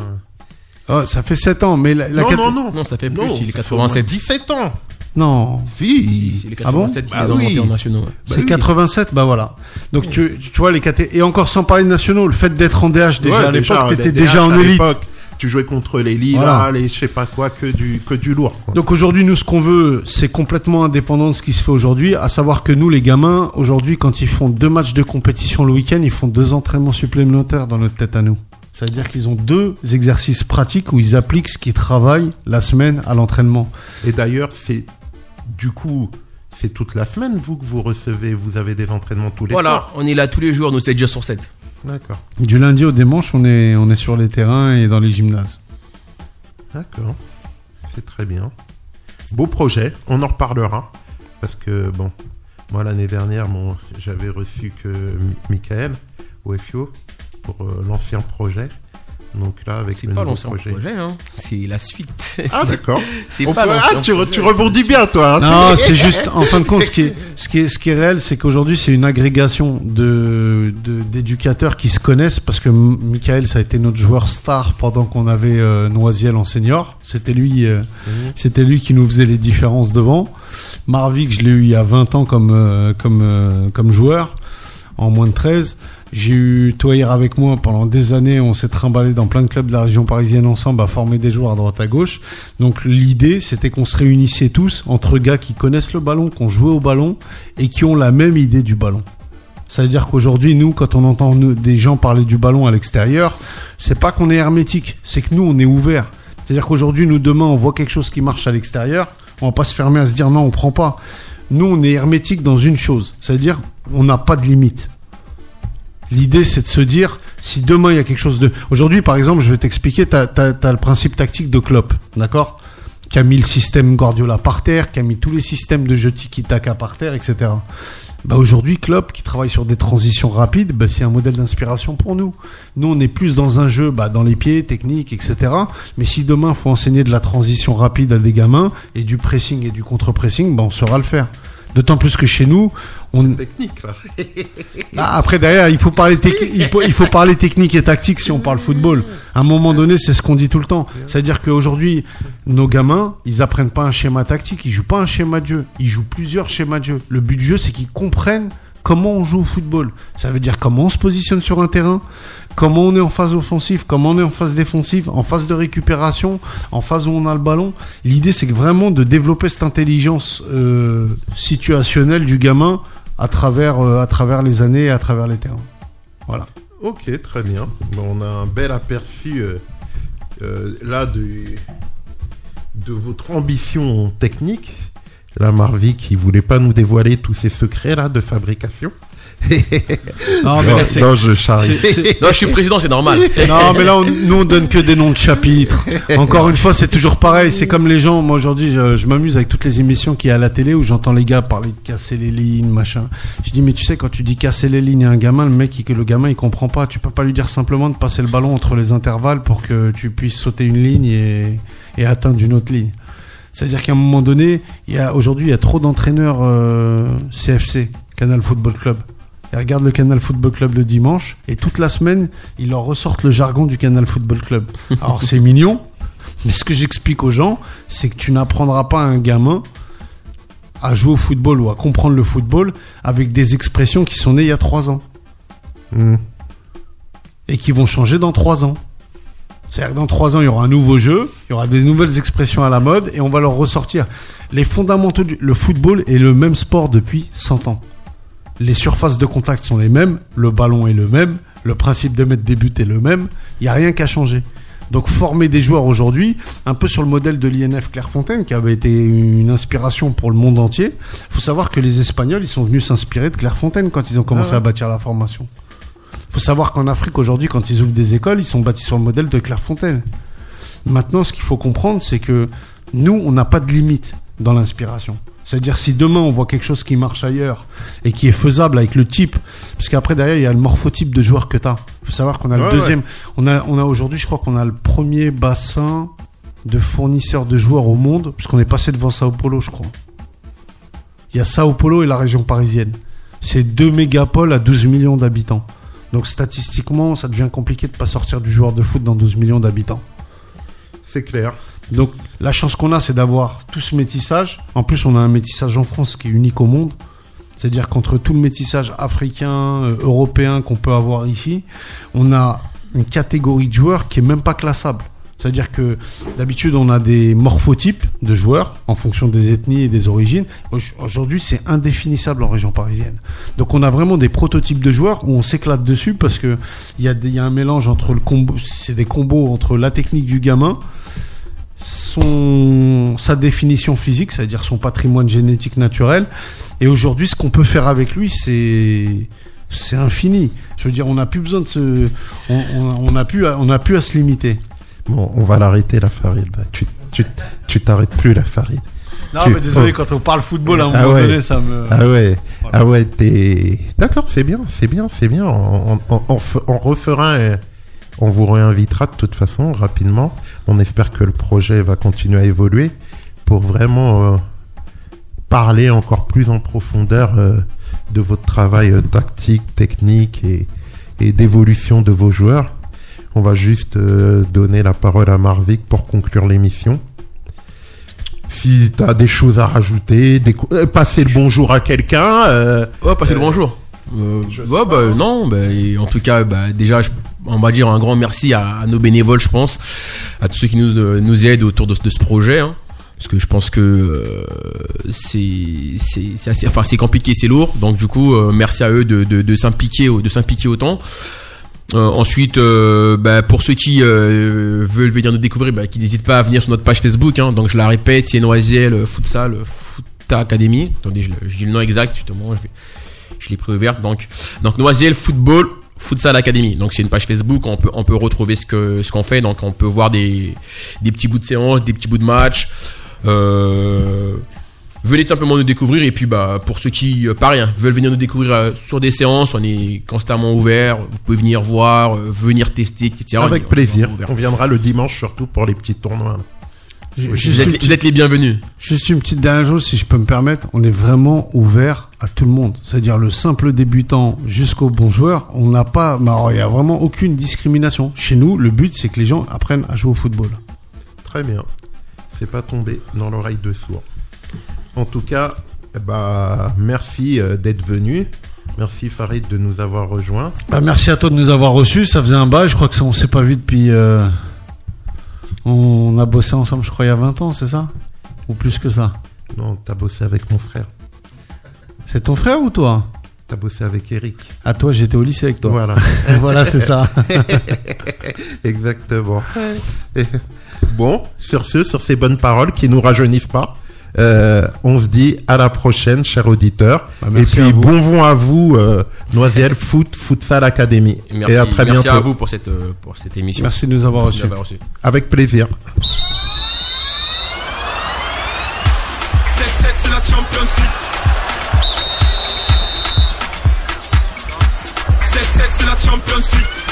Oh, ça fait 7 ans, mais la, la non, cat- non, non, Non, ça fait plus, Non, il est ça fait au moins 87. 17 ans. Non, Si. Les Ah bon 87 qui Bah oui. en nationaux. ouais. Bah c'est oui. 87, bah voilà. Donc tu, tu vois les caté et encore sans parler de nationaux, le fait d'être en DH déjà Ouais, à l'époque, t'étais déjà en à élite. l'époque, Tu jouais contre les Lilas, Voilà. les je sais pas quoi, que du, que du lourd. quoi. Donc aujourd'hui, nous, ce qu'on veut, c'est complètement indépendant de ce qui se fait aujourd'hui, à savoir que nous, les gamins, aujourd'hui, quand ils font deux matchs de compétition le week-end, ils font deux entraînements supplémentaires dans notre tête à nous. Ça veut dire qu'ils ont deux exercices pratiques où ils appliquent ce qu'ils travaillent la semaine à l'entraînement. Et d'ailleurs, c'est du coup, c'est toute la semaine, vous, que vous recevez, vous avez des entraînements tous les Voilà, soirs. on est là tous les jours, nous, 7 jours sur 7. D'accord. Du lundi au dimanche, on est, on est sur les terrains et dans les gymnases. D'accord. C'est très bien. Beau projet, on en reparlera. Parce que, bon, moi l'année dernière, bon, j'avais reçu que Mi- Michael au FIO pour euh, l'ancien projet. Donc là, avec C'est le pas l'ancien projet, hein. c'est la suite. Ah d'accord. c'est pas peut- Ah, tu, re- projet. tu rebondis bien, toi. hein. Non, c'est juste, en fin de compte, ce qui est, ce qui est, ce qui est réel, c'est qu'aujourd'hui, c'est une agrégation de, de- d'éducateurs qui se connaissent parce que Michael, ça a été notre joueur star pendant qu'on avait euh, Noisiel en senior. C'était lui, euh, c'était lui qui nous faisait les différences devant. Marvic, je l'ai eu il y a 20 ans comme, euh, comme, euh, comme joueur, en moins de 13. J'ai eu Toyer avec moi pendant des années. On s'est trimballé dans plein de clubs de la région parisienne ensemble à former des joueurs à droite à gauche. Donc l'idée, c'était qu'on se réunissait tous entre gars qui connaissent le ballon, qui ont joué au ballon et qui ont la même idée du ballon. Ça veut dire qu'aujourd'hui, nous, quand on entend des gens parler du ballon à l'extérieur, c'est pas qu'on est hermétique, c'est que nous, on est ouvert. C'est-à-dire qu'aujourd'hui, nous, demain, on voit quelque chose qui marche à l'extérieur, on va pas se fermer à se dire non, on prend pas. Nous, on est hermétique dans une chose, c'est-à-dire on n'a pas de limite. L'idée, c'est de se dire, si demain il y a quelque chose de... Aujourd'hui, par exemple, je vais t'expliquer, tu as, le principe tactique de Klopp, d'accord? Qui a mis le système Guardiola par terre, qui a mis tous les systèmes de jeu tiki-taka par terre, etc. Bah aujourd'hui, Klopp, qui travaille sur des transitions rapides, bah, c'est un modèle d'inspiration pour nous. Nous, on est plus dans un jeu, bah, dans les pieds, technique, etc. Mais si demain, faut enseigner de la transition rapide à des gamins, et du pressing et du contre-pressing, bah, on saura le faire. D'autant plus que chez nous, on, Technique, là. ah, après derrière, il faut parler techni- il faut, il faut parler technique et tactique si on parle football. À un moment donné, c'est ce qu'on dit tout le temps. C'est-à-dire qu'aujourd'hui, nos gamins, ils apprennent pas un schéma tactique, ils jouent pas un schéma de jeu, ils jouent plusieurs schémas de jeu. Le but du jeu, c'est qu'ils comprennent comment on joue au football. Ça veut dire comment on se positionne sur un terrain, comment on est en phase offensive, comment on est en phase défensive, en phase de récupération, en phase où on a le ballon. L'idée, c'est vraiment de développer cette intelligence euh, situationnelle du gamin à travers, euh, à travers les années et à travers les terrains. Voilà. Ok, très bien. On a un bel aperçu euh, là de, de votre ambition technique. Là, Marvik, qui voulait pas nous dévoiler tous ses secrets là de fabrication. Non, mais là, c'est- non, je charrie. c'est- c'est- Non, je suis président, c'est normal. Non, mais là, on- nous, on donne que des noms de chapitres. Encore une fois, c'est toujours pareil. C'est comme les gens. Moi, aujourd'hui, je, je m'amuse avec toutes les émissions qu'il y a à la télé où j'entends les gars parler de casser les lignes, machin. Je dis, mais tu sais, quand tu dis casser les lignes à un gamin, le mec, il- le gamin, il comprend pas. Tu peux pas lui dire simplement de passer le ballon entre les intervalles pour que tu puisses sauter une ligne et, et atteindre une autre ligne. C'est-à-dire qu'à un moment donné, il y a aujourd'hui, il y a trop d'entraîneurs euh, CFC, Canal Football Club. Ils regardent le Canal Football Club le dimanche et toute la semaine, ils leur ressortent le jargon du Canal Football Club. Alors c'est mignon, mais ce que j'explique aux gens, c'est que tu n'apprendras pas à un gamin à jouer au football ou à comprendre le football avec des expressions qui sont nées il y a trois ans Hmm. et qui vont changer dans trois ans. C'est-à-dire que dans trois ans, il y aura un nouveau jeu, il y aura des nouvelles expressions à la mode et on va leur ressortir. Les fondamentaux du le football est le même sport depuis 100 ans. Les surfaces de contact sont les mêmes, le ballon est le même, le principe de mettre des buts est le même, il n'y a rien qu'à changer. Donc former des joueurs aujourd'hui, un peu sur le modèle de l'INF Clairefontaine, qui avait été une inspiration pour le monde entier. Il faut savoir que les Espagnols, ils sont venus s'inspirer de Clairefontaine quand ils ont commencé à bâtir la formation. Il faut savoir qu'en Afrique aujourd'hui, quand ils ouvrent des écoles, ils sont bâtis sur le modèle de Clairefontaine. Maintenant, ce qu'il faut comprendre, c'est que nous, on n'a pas de limite dans l'inspiration. C'est-à-dire si demain on voit quelque chose qui marche ailleurs et qui est faisable avec le type, parce qu'après derrière il y a le morphotype de joueur que tu as. Il faut savoir qu'on a Ouais, le deuxième, on a, on a aujourd'hui, je crois qu'on a le premier bassin de fournisseurs de joueurs au monde, puisqu'on est passé devant Sao Paulo, je crois. Il y a Sao Paulo et la région parisienne. C'est deux mégapoles à 12 millions d'habitants. Donc statistiquement, ça devient compliqué de pas sortir du joueur de foot dans 12 millions d'habitants. C'est clair. Donc la chance qu'on a, c'est d'avoir tout ce métissage. En plus, on a un métissage en France qui est unique au monde. C'est-à-dire qu'entre tout le métissage africain, euh, européen qu'on peut avoir ici, on a une catégorie de joueurs qui est même pas classable. C'est-à-dire que d'habitude, on a des morphotypes de joueurs en fonction des ethnies et des origines. Au- Aujourd'hui, c'est indéfinissable en région parisienne. Donc, on a vraiment des prototypes de joueurs où on s'éclate dessus parce que il y, a un mélange entre le combo, c'est des combos entre la technique du gamin, sa définition physique, c'est-à-dire son patrimoine génétique naturel. Et aujourd'hui, ce qu'on peut faire avec lui, c'est c'est infini. Je veux dire, on n'a plus besoin de se, on, on, on on a plus à se limiter. Bon, on va l'arrêter, la Farid. Tu tu tu t'arrêtes plus, la Farid. Non, Tu- mais désolé, oh. quand on parle football, à un Ah moment ouais. donné, ça me. Ah ouais, ah ouais, t'es. D'accord, c'est bien, c'est bien, c'est bien. On, on, on refera un, On vous réinvitera de toute façon rapidement. On espère que le projet va continuer à évoluer pour vraiment euh, parler encore plus en profondeur euh, de votre travail euh, tactique, technique et, et d'évolution de vos joueurs. On va juste euh, donner la parole à Marvic pour conclure l'émission. Si tu as des choses à rajouter, des euh, passer le bonjour à quelqu'un. euh, Ouais, passez le bonjour. Euh, ouais, bah, non, bah, en tout cas, bah, déjà, on va dire un grand merci à, à nos bénévoles, je pense, à tous ceux qui nous, nous aident autour de, de ce projet. hein. parce que je pense que euh, c'est assez, enfin c'est compliqué, c'est lourd. Donc du coup, merci à eux de, de, de s'impliquer, de s'impliquer autant. Euh, ensuite, euh, bah, pour ceux qui euh, veulent venir nous découvrir, bah, qui n'hésitent pas à venir sur notre page Facebook. Hein, donc je la répète, c'est Noisiel Futsal Futa Academy. Attendez, je, dis le nom exact justement. Je, l'ai préouverte. Donc, donc Noisiel Football Futsal Academy. Donc c'est une page Facebook. On peut on peut retrouver ce qu'on fait. Donc on peut voir des petits bouts de séance, des petits bouts de match. Euh, venez simplement nous découvrir et puis bah pour ceux qui euh, pas rien veulent venir nous découvrir euh, sur des séances on est constamment ouvert vous pouvez venir voir euh, venir tester etc avec on plaisir. On viendra le dimanche surtout pour les petits tournois. Vous, êtes, les- vous petite, êtes les bienvenus juste une petite dernière chose, si je peux me permettre. On est vraiment ouvert à tout le monde. C'est-à-dire le simple débutant jusqu'au bon joueur. On n'a pas, il y a vraiment aucune discrimination. Chez nous, le but, c'est que les gens apprennent à jouer au football. Très bien. C'est pas tombé dans l'oreille de sourd. En tout cas, ben, merci euh, d'être venu. Merci Farid de nous avoir rejoints. Bah, merci à toi de nous avoir reçus. Ça faisait un bail. Je crois que ça, on s'est pas vu depuis. euh, On a bossé ensemble, je crois, il y a 20 ans, c'est ça? Ou plus que ça? Non, t'as bossé avec mon frère. C'est ton frère ou toi? T'as bossé avec Eric. À toi, j'étais au lycée avec toi. Voilà. voilà, c'est ça. Exactement. Bon, sur ce, sur ces bonnes paroles qui nous rajeunissent pas, euh, on se dit à la prochaine, chers auditeurs. Bah, Et puis bon vent à vous, euh, Noisiel Foot, Futsal Academy. merci, Et à très merci bientôt. à vous pour cette euh, pour cette émission Merci de nous avoir reçus. reçu. Avec plaisir. 7-7 c'est la Champions League 7-7 c'est la Champions League